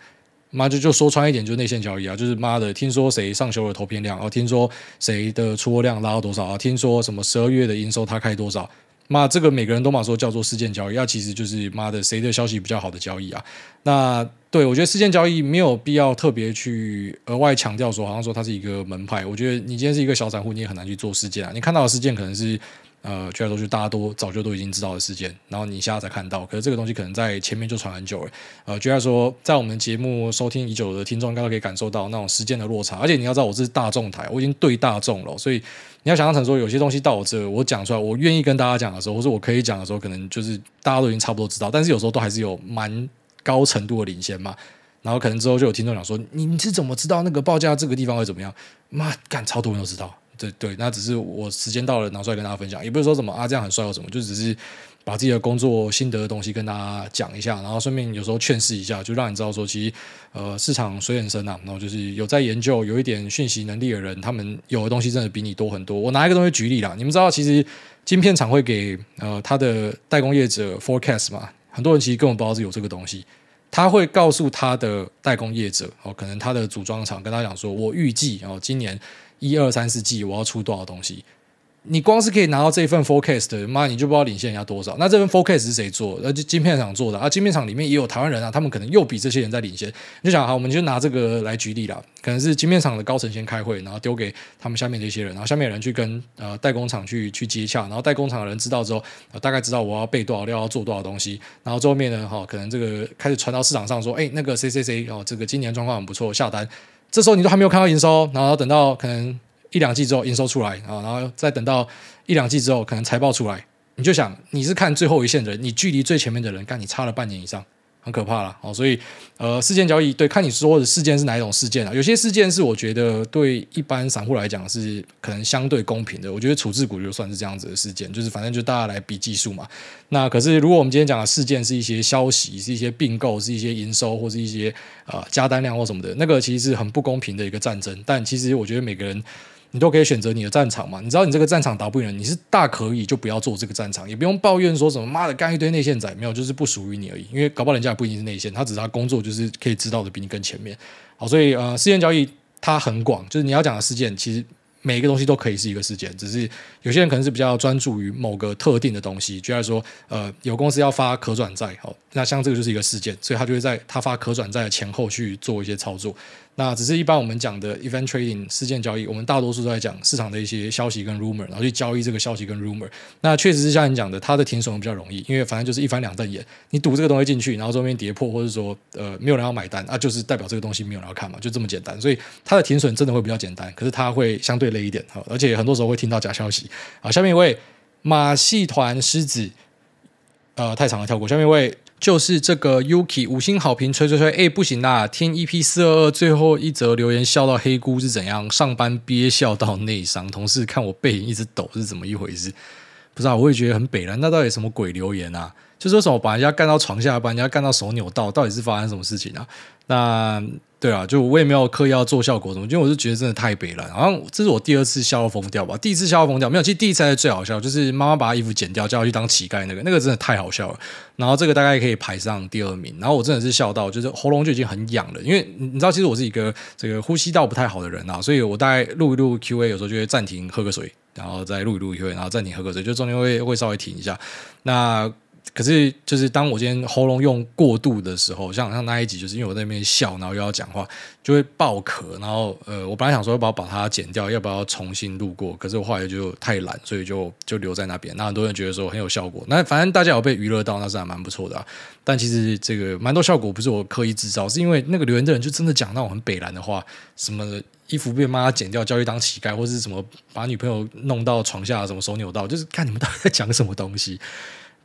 Speaker 1: 妈就就说穿一点，就是内线交易啊，就是妈的，听说谁上修了投片量，哦，听说谁的出货量拉到多少啊，听说什么十二月的营收他开多少，那这个每个人都嘛说叫做事件交易，那其实就是妈的谁的消息比较好的交易啊。那对我觉得事件交易没有必要特别去额外强调说，好像说它是一个门派。我觉得你今天是一个小散户，你也很难去做事件啊。你看到的事件可能是。呃，绝大多数大家都早就都已经知道的事件，然后你现在才看到，可是这个东西可能在前面就传很久了。呃，就像说，在我们节目收听已久的听众，应该都可以感受到那种时间的落差。而且你要知道，我这是大众台，我已经对大众了，所以你要想象成说，有些东西到我这，我讲出来，我愿意跟大家讲的时候，或者我可以讲的时候，可能就是大家都已经差不多知道，但是有时候都还是有蛮高程度的领先嘛。然后可能之后就有听众讲说，你是怎么知道那个报价这个地方会怎么样？妈干，超多人都知道。对对，那只是我时间到了拿出来跟大家分享，也不是说什么啊这样很帅或什么，就只是把自己的工作心得的东西跟大家讲一下，然后顺便有时候劝示一下，就让你知道说，其实呃市场水很深啊，然后就是有在研究、有一点讯息能力的人，他们有的东西真的比你多很多。我拿一个东西举例啦，你们知道其实晶片厂会给呃他的代工业者 forecast 嘛？很多人其实根本不知道是有这个东西，他会告诉他的代工业者哦，可能他的组装厂跟他讲说，我预计哦今年。一二三四季，我要出多少东西？你光是可以拿到这一份 forecast 的，妈，你就不知道领先人家多少。那这份 forecast 是谁做的？呃，就晶片厂做的啊。晶片厂里面也有台湾人啊，他们可能又比这些人在领先。你就想，好，我们就拿这个来举例啦。可能是晶片厂的高层先开会，然后丢给他们下面的一些人，然后下面的人去跟呃代工厂去去接洽，然后代工厂的人知道之后，大概知道我要备多少料，要做多少东西。然后最后面呢，哈、可能这个开始传到市场上说，哎，那个谁谁谁哦，这个今年状况很不错，下单。这时候你都还没有看到营收，然后等到可能。一两季之后营收出来啊，然后再等到一两季之后可能财报出来，你就想你是看最后一线的人，你距离最前面的人，干你差了半年以上。很可怕了哦，所以呃，事件交易对，看你说的事件是哪一种事件啊？有些事件是我觉得对一般散户来讲是可能相对公平的。我觉得处置股就算是这样子的事件，就是反正就大家来比技术嘛。那可是如果我们今天讲的事件是一些消息，是一些并购，是一些营收，或是一些呃加单量或什么的，那个其实是很不公平的一个战争。但其实我觉得每个人。你都可以选择你的战场嘛？你知道你这个战场打不赢，你是大可以就不要做这个战场，也不用抱怨说什么妈的干一堆内线仔，没有，就是不属于你而已。因为搞不好人家也不一定是内线，他只是他工作就是可以知道的比你更前面。好，所以呃，事件交易它很广，就是你要讲的事件，其实每一个东西都可以是一个事件，只是有些人可能是比较专注于某个特定的东西，就像说呃，有公司要发可转债，好，那像这个就是一个事件，所以他就会在他发可转债的前后去做一些操作。那只是一般我们讲的 event trading 事件交易，我们大多数都在讲市场的一些消息跟 rumor，然后去交易这个消息跟 rumor。那确实是像你讲的，它的停损比较容易，因为反正就是一翻两瞪眼，你赌这个东西进去，然后中间跌破，或者说呃没有人要买单啊，就是代表这个东西没有人要看嘛，就这么简单。所以它的停损真的会比较简单，可是它会相对累一点哈，而且很多时候会听到假消息。好，下面一位马戏团狮子，呃，太长了，跳过。下面一位。就是这个 Yuki 五星好评，吹吹吹，哎，不行啦！听 EP 四二二最后一则留言，笑到黑姑是怎样？上班憋笑到内伤，同事看我背影一直抖，是怎么一回事？不知道，我也觉得很北烂。那到底什么鬼留言啊？就说什么把人家干到床下，把人家干到手扭到，到底是发生什么事情啊？那。对啊，就我也没有刻意要做效果什么，因为我是觉得真的太悲了。好像这是我第二次笑到疯掉吧？第一次笑到疯掉没有？其实第一次才是最好笑，就是妈妈把衣服剪掉，叫她去当乞丐那个，那个真的太好笑了。然后这个大概可以排上第二名。然后我真的是笑到，就是喉咙就已经很痒了，因为你知道，其实我是一个这个呼吸道不太好的人啊，所以我大概录一录 Q&A，有时候就会暂停喝个水，然后再录一录 Q&A，然后暂停喝个水，就中间会会稍微停一下。那可是，就是当我今天喉咙用过度的时候，像像那一集，就是因为我在那边笑，然后又要讲话，就会爆咳。然后，呃，我本来想说要不要把它剪掉，要不要重新录过？可是我后来就太懒，所以就就留在那边。那很多人觉得说很有效果，那反正大家有被娱乐到，那是还蛮不错的。但其实这个蛮多效果不是我刻意制造，是因为那个留言的人就真的讲那种很北烂的话，什么衣服被妈妈剪掉，叫去当乞丐，或是什么把女朋友弄到床下，什么手扭到，就是看你们到底在讲什么东西。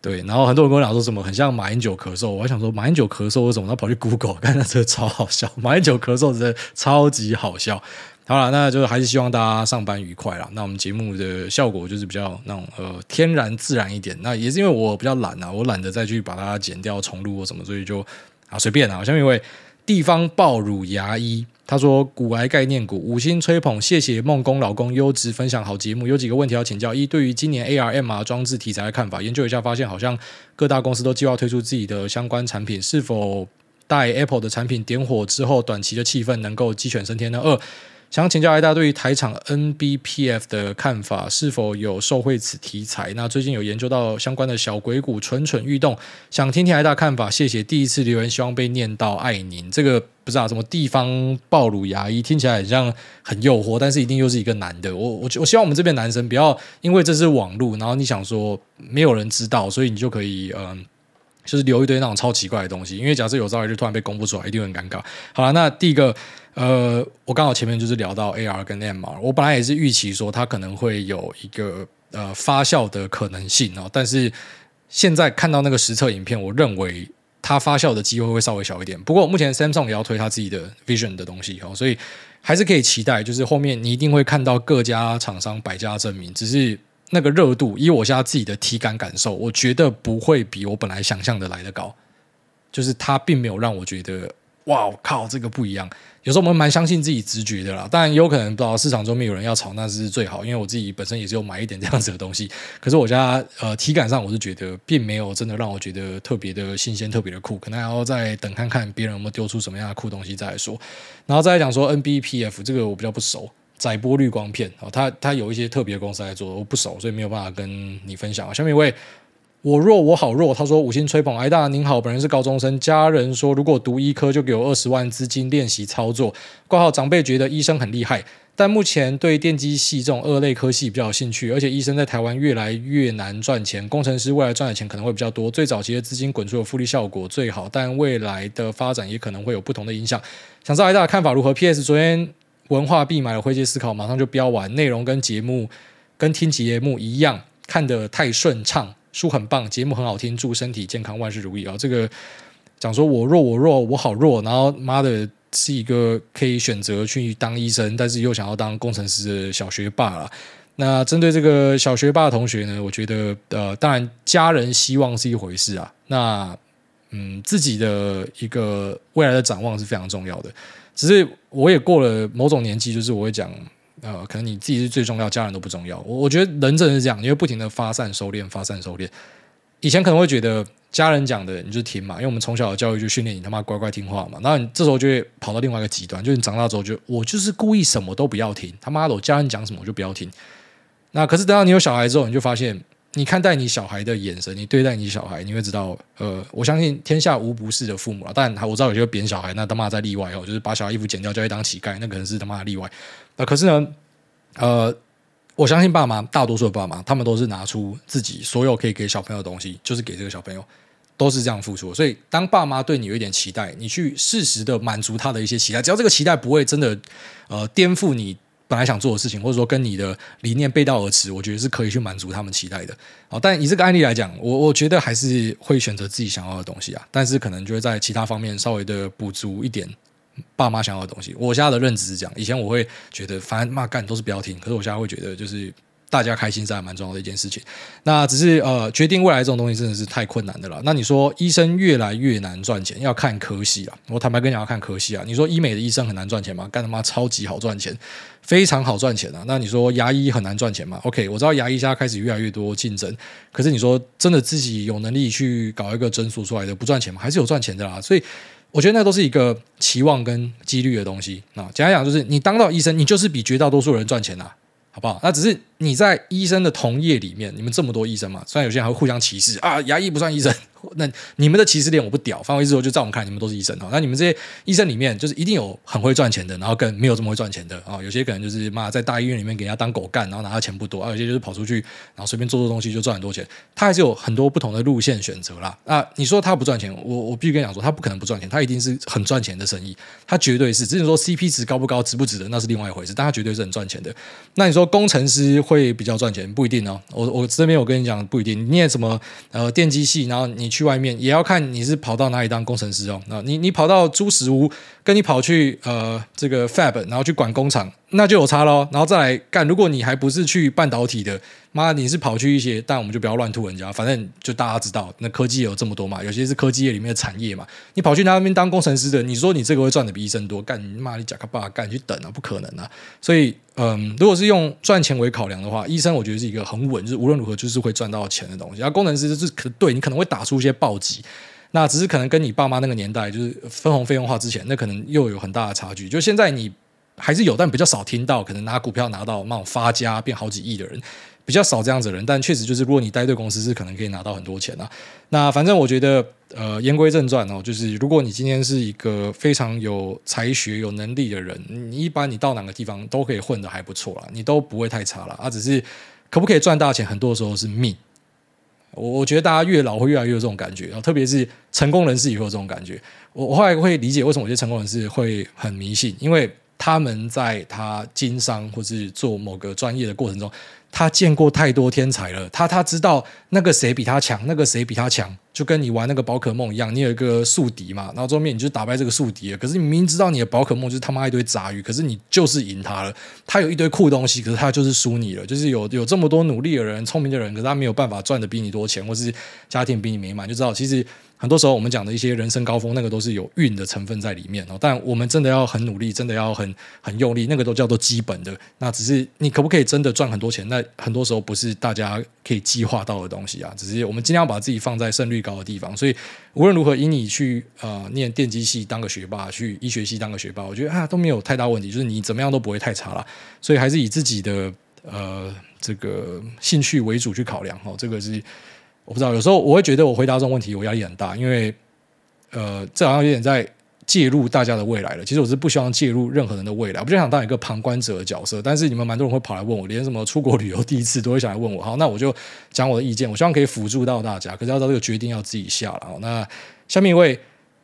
Speaker 1: 对，然后很多人跟我讲说什么很像马英九咳嗽，我还想说马英九咳嗽为什么？他跑去 Google，看那这个超好笑，马英九咳嗽真的超级好笑。好了，那就还是希望大家上班愉快啦。那我们节目的效果就是比较那种呃天然自然一点。那也是因为我比较懒啊，我懒得再去把它剪掉重录或什么，所以就啊随便啊。下面一位地方爆乳牙医。他说：“股癌概念股五星吹捧，谢谢梦工老公优质分享好节目。有几个问题要请教：一，对于今年 AR MR 装置题材的看法，研究一下发现，好像各大公司都计划推出自己的相关产品，是否待 Apple 的产品点火之后，短期的气氛能够鸡犬升天呢？二想请教艾大对于台厂 NBPF 的看法，是否有受惠此题材？那最近有研究到相关的小鬼股蠢蠢欲动，想听听艾大看法。谢谢，第一次留言，希望被念到，爱您。这个不知道什么地方暴露牙医，听起来很像很诱惑，但是一定又是一个男的。我我我希望我们这边男生不要因为这是网络，然后你想说没有人知道，所以你就可以嗯。就是留一堆那种超奇怪的东西，因为假设有朝一日突然被公布出来，一定很尴尬。好了，那第一个，呃，我刚好前面就是聊到 AR 跟 MR，我本来也是预期说它可能会有一个呃发酵的可能性哦，但是现在看到那个实测影片，我认为它发酵的机会会稍微小一点。不过目前 Samsung 也要推它自己的 Vision 的东西哦，所以还是可以期待，就是后面你一定会看到各家厂商百家争鸣，只是。那个热度，以我现在自己的体感感受，我觉得不会比我本来想象的来得高。就是它并没有让我觉得，哇靠，这个不一样。有时候我们蛮相信自己直觉的啦，当然有可能不知道市场中没有人要炒，那是最好。因为我自己本身也是有买一点这样子的东西，可是我家呃体感上我是觉得并没有真的让我觉得特别的新鲜、特别的酷，可能还要再等看看别人有没有丢出什么样的酷东西再来说。然后再来讲说 NBPF 这个我比较不熟。载波滤光片哦，它它有一些特别公司来做，我不熟，所以没有办法跟你分享。下面一位，我弱我好弱，他说五星吹捧，艾大您好，本人是高中生，家人说如果读医科就给我二十万资金练习操作。挂号长辈觉得医生很厉害，但目前对电机系这种二类科系比较有兴趣，而且医生在台湾越来越难赚钱，工程师未来赚的钱可能会比较多。最早期的资金滚出的复利效果最好，但未来的发展也可能会有不同的影响。想知道艾大的看法如何？PS 昨天。文化币买了灰阶思考，马上就标完，内容跟节目跟听节目一样，看得太顺畅，书很棒，节目很好听，祝身体健康，万事如意啊！这个讲说我弱我弱我好弱，然后妈的是一个可以选择去当医生，但是又想要当工程师的小学霸了。那针对这个小学霸的同学呢，我觉得呃，当然家人希望是一回事啊，那嗯，自己的一个未来的展望是非常重要的。只是我也过了某种年纪，就是我会讲，呃，可能你自己是最重要，家人都不重要。我我觉得人真的是这样，你会不停的发散收敛，发散收敛。以前可能会觉得家人讲的你就听嘛，因为我们从小的教育就训练你他妈乖乖听话嘛。然后你这时候就会跑到另外一个极端，就是你长大之后就我就是故意什么都不要听，他妈的我家人讲什么我就不要听。那可是等到你有小孩之后，你就发现。你看待你小孩的眼神，你对待你小孩，你会知道，呃，我相信天下无不是的父母了。但我知道有些扁小孩，那他妈在例外哦，就是把小孩衣服剪掉，叫他当乞丐，那可能是他妈的例外。那可是呢，呃，我相信爸妈，大多数的爸妈，他们都是拿出自己所有可以给小朋友的东西，就是给这个小朋友，都是这样付出。所以，当爸妈对你有一点期待，你去适时的满足他的一些期待，只要这个期待不会真的，呃，颠覆你。本来想做的事情，或者说跟你的理念背道而驰，我觉得是可以去满足他们期待的。好，但以这个案例来讲，我我觉得还是会选择自己想要的东西啊。但是可能就会在其他方面稍微的补足一点爸妈想要的东西。我现在的认知是这样，以前我会觉得反正骂干都是不要听，可是我现在会觉得就是。大家开心是还蛮重要的一件事情，那只是呃，决定未来这种东西真的是太困难的了。那你说医生越来越难赚钱，要看科系啊。我坦白跟你讲，要看科系啊。你说医美的医生很难赚钱吗？干他妈超级好赚钱，非常好赚钱啊。那你说牙医很难赚钱吗？OK，我知道牙医现在开始越来越多竞争，可是你说真的自己有能力去搞一个诊所出来的不赚钱吗？还是有赚钱的啦。所以我觉得那都是一个期望跟几率的东西啊。简单讲就是，你当到医生，你就是比绝大多数人赚钱啊。好不好？那只是你在医生的同业里面，你们这么多医生嘛，虽然有些人还会互相歧视啊，牙医不算医生。那你们的歧视点我不屌，反过来之后就在我们看，你们都是医生哈。那你们这些医生里面，就是一定有很会赚钱的，然后跟没有这么会赚钱的啊。有些可能就是妈在大医院里面给人家当狗干，然后拿的钱不多；啊，有些就是跑出去，然后随便做做东西就赚很多钱。他还是有很多不同的路线选择啦。啊，你说他不赚钱，我我必须跟你讲说，他不可能不赚钱，他一定是很赚钱的生意，他绝对是。只是说 CP 值高不高，值不值得，那是另外一回事。但他绝对是很赚钱的。那你说工程师会比较赚钱，不一定哦。我我这边我跟你讲，不一定。你念什么呃电机系，然后你去外面也要看。你是跑到哪里当工程师哦？那你你跑到租食屋，跟你跑去呃这个 Fab，然后去管工厂，那就有差喽。然后再来干，如果你还不是去半导体的，妈，你是跑去一些，但我们就不要乱吐人家。反正就大家知道，那科技也有这么多嘛，有些是科技业里面的产业嘛。你跑去那边当工程师的，你说你这个会赚的比医生多？干你妈，你假个爸干你去等啊，不可能啊！所以嗯，如果是用赚钱为考量的话，医生我觉得是一个很稳，就是无论如何就是会赚到钱的东西。然后工程师就是可对你可能会打出一些暴击。那只是可能跟你爸妈那个年代，就是分红费用化之前，那可能又有很大的差距。就现在你还是有，但比较少听到，可能拿股票拿到那种发家变好几亿的人。比较少这样子的人，但确实就是，如果你待对公司，是可能可以拿到很多钱啊。那反正我觉得，呃，言归正传哦，就是如果你今天是一个非常有才学、有能力的人，你一般你到哪个地方都可以混得还不错啦，你都不会太差了啊。只是可不可以赚大钱，很多时候是命。我我觉得大家越老会越来越有这种感觉，然后特别是成功人士也会有这种感觉。我我后来会理解为什么有些成功人士会很迷信，因为他们在他经商或是做某个专业的过程中。他见过太多天才了，他他知道那个谁比他强，那个谁比他强，就跟你玩那个宝可梦一样，你有一个宿敌嘛，然后后面你就打败这个宿敌了。可是你明明知道你的宝可梦就是他妈一堆杂鱼，可是你就是赢他了。他有一堆酷东西，可是他就是输你了。就是有有这么多努力的人、聪明的人，可是他没有办法赚得比你多钱，或是家庭比你美满，就知道其实。很多时候，我们讲的一些人生高峰，那个都是有运的成分在里面哦。但我们真的要很努力，真的要很很用力，那个都叫做基本的。那只是你可不可以真的赚很多钱？那很多时候不是大家可以计划到的东西啊。只是我们尽量把自己放在胜率高的地方。所以无论如何，以你去呃念电机系当个学霸，去医学系当个学霸，我觉得啊都没有太大问题。就是你怎么样都不会太差了。所以还是以自己的呃这个兴趣为主去考量哦。这个是。我不知道，有时候我会觉得我回答这种问题，我压力很大，因为，呃，这好像有点在介入大家的未来了。其实我是不希望介入任何人的未来，我不就想当一个旁观者的角色。但是你们蛮多人会跑来问我，连什么出国旅游第一次都会想来问我。好，那我就讲我的意见，我希望可以辅助到大家。可是要到这个决定要自己下了。好，那下面一位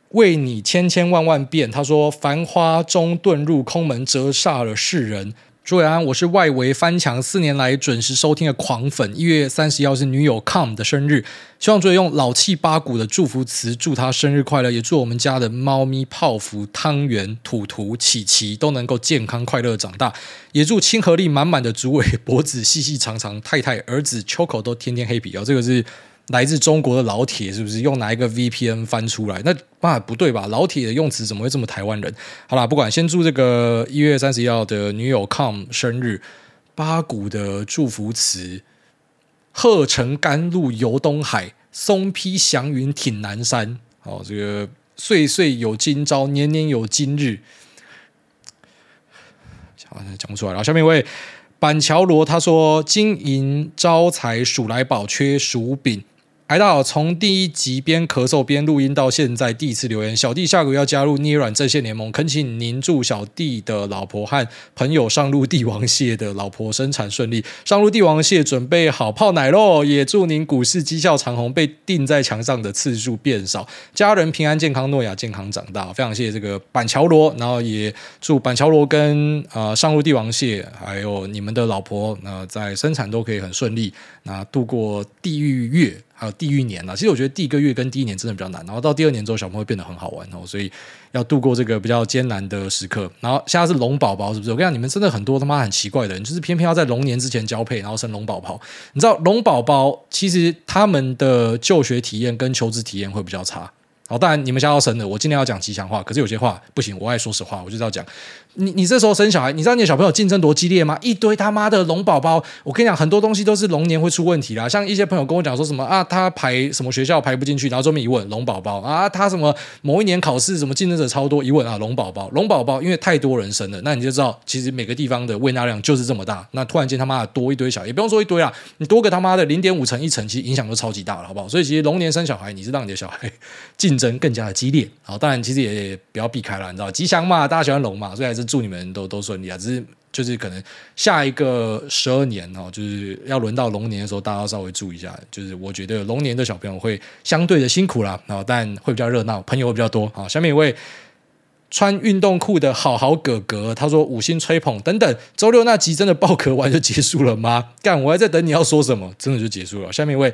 Speaker 1: 为你千千万万遍，他说：“繁花中遁入空门，折煞了世人。”朱伟安，我是外围翻墙四年来准时收听的狂粉。一月三十一号是女友 Com 的生日，希望诸位用老气八股的祝福词祝她生日快乐，也祝我们家的猫咪泡芙、汤圆、图图、琪琪都能够健康快乐长大，也祝亲和力满满的诸位脖子细细长长，太太儿子秋口都天天黑皮哦，这个是。来自中国的老铁是不是用哪一个 VPN 翻出来？那爸不对吧？老铁的用词怎么会这么台湾人？好啦，不管，先祝这个一月三十一号的女友 Com 生日，八股的祝福词：鹤城甘露游东海，松披祥云挺南山。好，这个岁岁有今朝，年年有今日。好像讲不出来了。下面一位板桥罗他说：金银招财鼠来宝，缺薯饼。来到从第一集边咳嗽边录音到现在第一次留言，小弟下个月要加入捏软阵线联盟，恳请您祝小弟的老婆和朋友上路帝王蟹的老婆生产顺利，上路帝王蟹准备好泡奶喽！也祝您股市绩效长虹，被钉在墙上的次数变少，家人平安健康，诺亚健康长大。非常谢谢这个板桥罗，然后也祝板桥罗跟、呃、上路帝王蟹还有你们的老婆，那、在生产都可以很顺利，那度过地狱月。还有地狱年了，其实我觉得第一个月跟第一年真的比较难，然后到第二年之后，小朋友会变得很好玩哦，所以要度过这个比较艰难的时刻。然后现在是龙宝宝，是不是？我跟你讲，你们真的很多他妈很奇怪的人，就是偏偏要在龙年之前交配，然后生龙宝宝。你知道龙宝宝其实他们的就学体验跟求职体验会比较差。好，当然你们想要生的，我尽量要讲吉祥话，可是有些话不行，我爱说实话，我就是要讲。你你这时候生小孩，你知道你的小朋友竞争多激烈吗？一堆他妈的龙宝宝，我跟你讲，很多东西都是龙年会出问题啦。像一些朋友跟我讲说什么啊，他排什么学校排不进去，然后后面一问龙宝宝啊，他什么某一年考试什么竞争者超多，一问啊龙宝宝，龙宝宝，因为太多人生了，那你就知道其实每个地方的喂奶量就是这么大。那突然间他妈的多一堆小孩，也不用说一堆啦，你多个他妈的零点五成一成，其实影响都超级大了，好不好？所以其实龙年生小孩，你是让你的小孩 竞争更加的激烈。好，当然其实也不要避开了，你知道吉祥嘛，大家喜欢龙嘛，所以还是祝你们都都。顺利啊，只是就是可能下一个十二年哦，就是要轮到龙年的时候，大家稍微注意一下。就是我觉得龙年的小朋友会相对的辛苦啦，然后，但会比较热闹，朋友会比较多。好，下面一位穿运动裤的好好哥哥，他说五星吹捧等等。周六那集真的爆壳完就结束了吗？干，我还在等你要说什么，真的就结束了。下面一位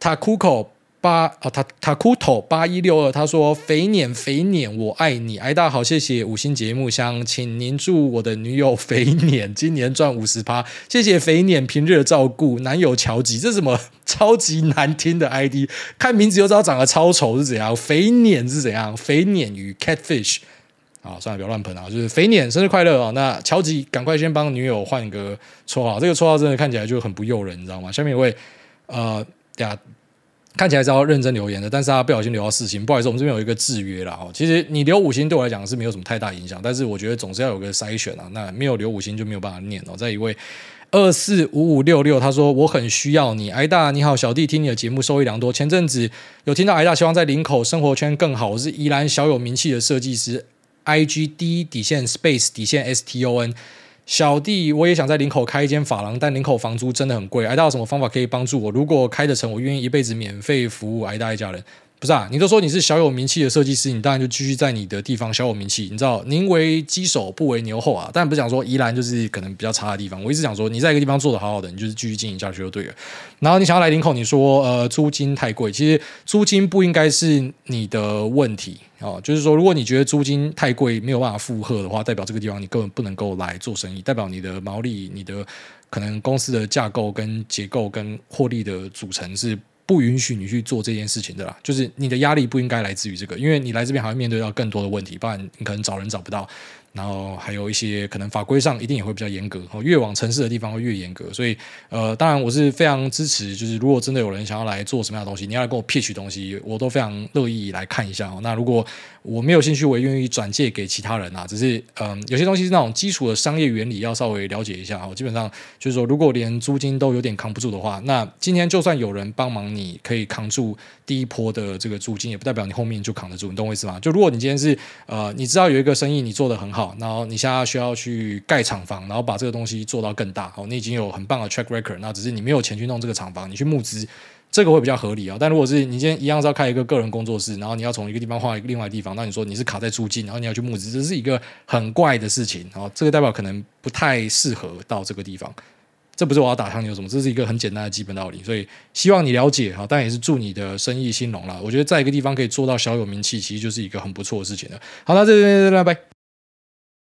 Speaker 1: 塔库口。八啊，他他库头八一六二，他说肥年肥年我爱你，哎大好谢谢五星节目想请您祝我的女友肥年今年赚五十趴，谢谢肥年平日的照顾，男友乔吉，这什么超级难听的 ID？看名字就知道长得超丑是怎样，肥年是怎样？肥年与 catfish 啊，算了，不要乱喷啊，就是肥年生日快乐啊！那乔吉赶快先帮女友换个绰号，这个绰号真的看起来就很不诱人，你知道吗？下面一位呃呀。看起来是要认真留言的，但是他不小心留到四星，不好意思，我们这边有一个制约啦。哦。其实你留五星对我来讲是没有什么太大影响，但是我觉得总是要有个筛选啊。那没有留五星就没有办法念哦。再一位二四五五六六，他说我很需要你，挨大你好，小弟听你的节目收益良多。前阵子有听到挨大希望在林口生活圈更好，我是宜兰小有名气的设计师，I G D 底线 Space 底线 S T O N。小弟，我也想在林口开一间发廊，但林口房租真的很贵。挨大有什么方法可以帮助我？如果开得成，我愿意一辈子免费服务挨大一家人。不是啊，你都说你是小有名气的设计师，你当然就继续在你的地方小有名气。你知道，宁为鸡首不为牛后啊。但不是讲说宜兰就是可能比较差的地方。我一直讲说，你在一个地方做得好好的，你就是继续经营下去就对了。然后你想要来林口，你说呃租金太贵，其实租金不应该是你的问题哦。就是说，如果你觉得租金太贵没有办法负荷的话，代表这个地方你根本不能够来做生意，代表你的毛利、你的可能公司的架构跟结构跟获利的组成是。不允许你去做这件事情的啦，就是你的压力不应该来自于这个，因为你来这边还会面对到更多的问题，不然你可能找人找不到。然后还有一些可能法规上一定也会比较严格，哦越往城市的地方会越严格。所以呃，当然我是非常支持，就是如果真的有人想要来做什么样的东西，你要来跟我 pitch 东西，我都非常乐意来看一下哦。那如果我没有兴趣，我也愿意转借给其他人啊。只是嗯、有些东西是那种基础的商业原理要稍微了解一下。基本上就是说，如果连租金都有点扛不住的话，那今天就算有人帮忙，你可以扛住第一波的这个租金，也不代表你后面就扛得住。你懂我意思吗？就如果你今天是呃，你知道有一个生意你做得很好。好然后你现在需要去盖厂房，然后把这个东西做到更大。好，你已经有很棒的 track record，那只是你没有钱去弄这个厂房，你去募资，这个会比较合理啊。但如果是你今天一样是要开一个个人工作室，然后你要从一个地方换一个另外的地方，那你说你是卡在租金，然后你要去募资，这是一个很怪的事情。好，这个代表可能不太适合到这个地方。这不是我要打枪你有什么，这是一个很简单的基本道理。所以希望你了解哈，但也是祝你的生意兴隆啦。我觉得在一个地方可以做到小有名气，其实就是一个很不错的事情了。好，那这边拜拜。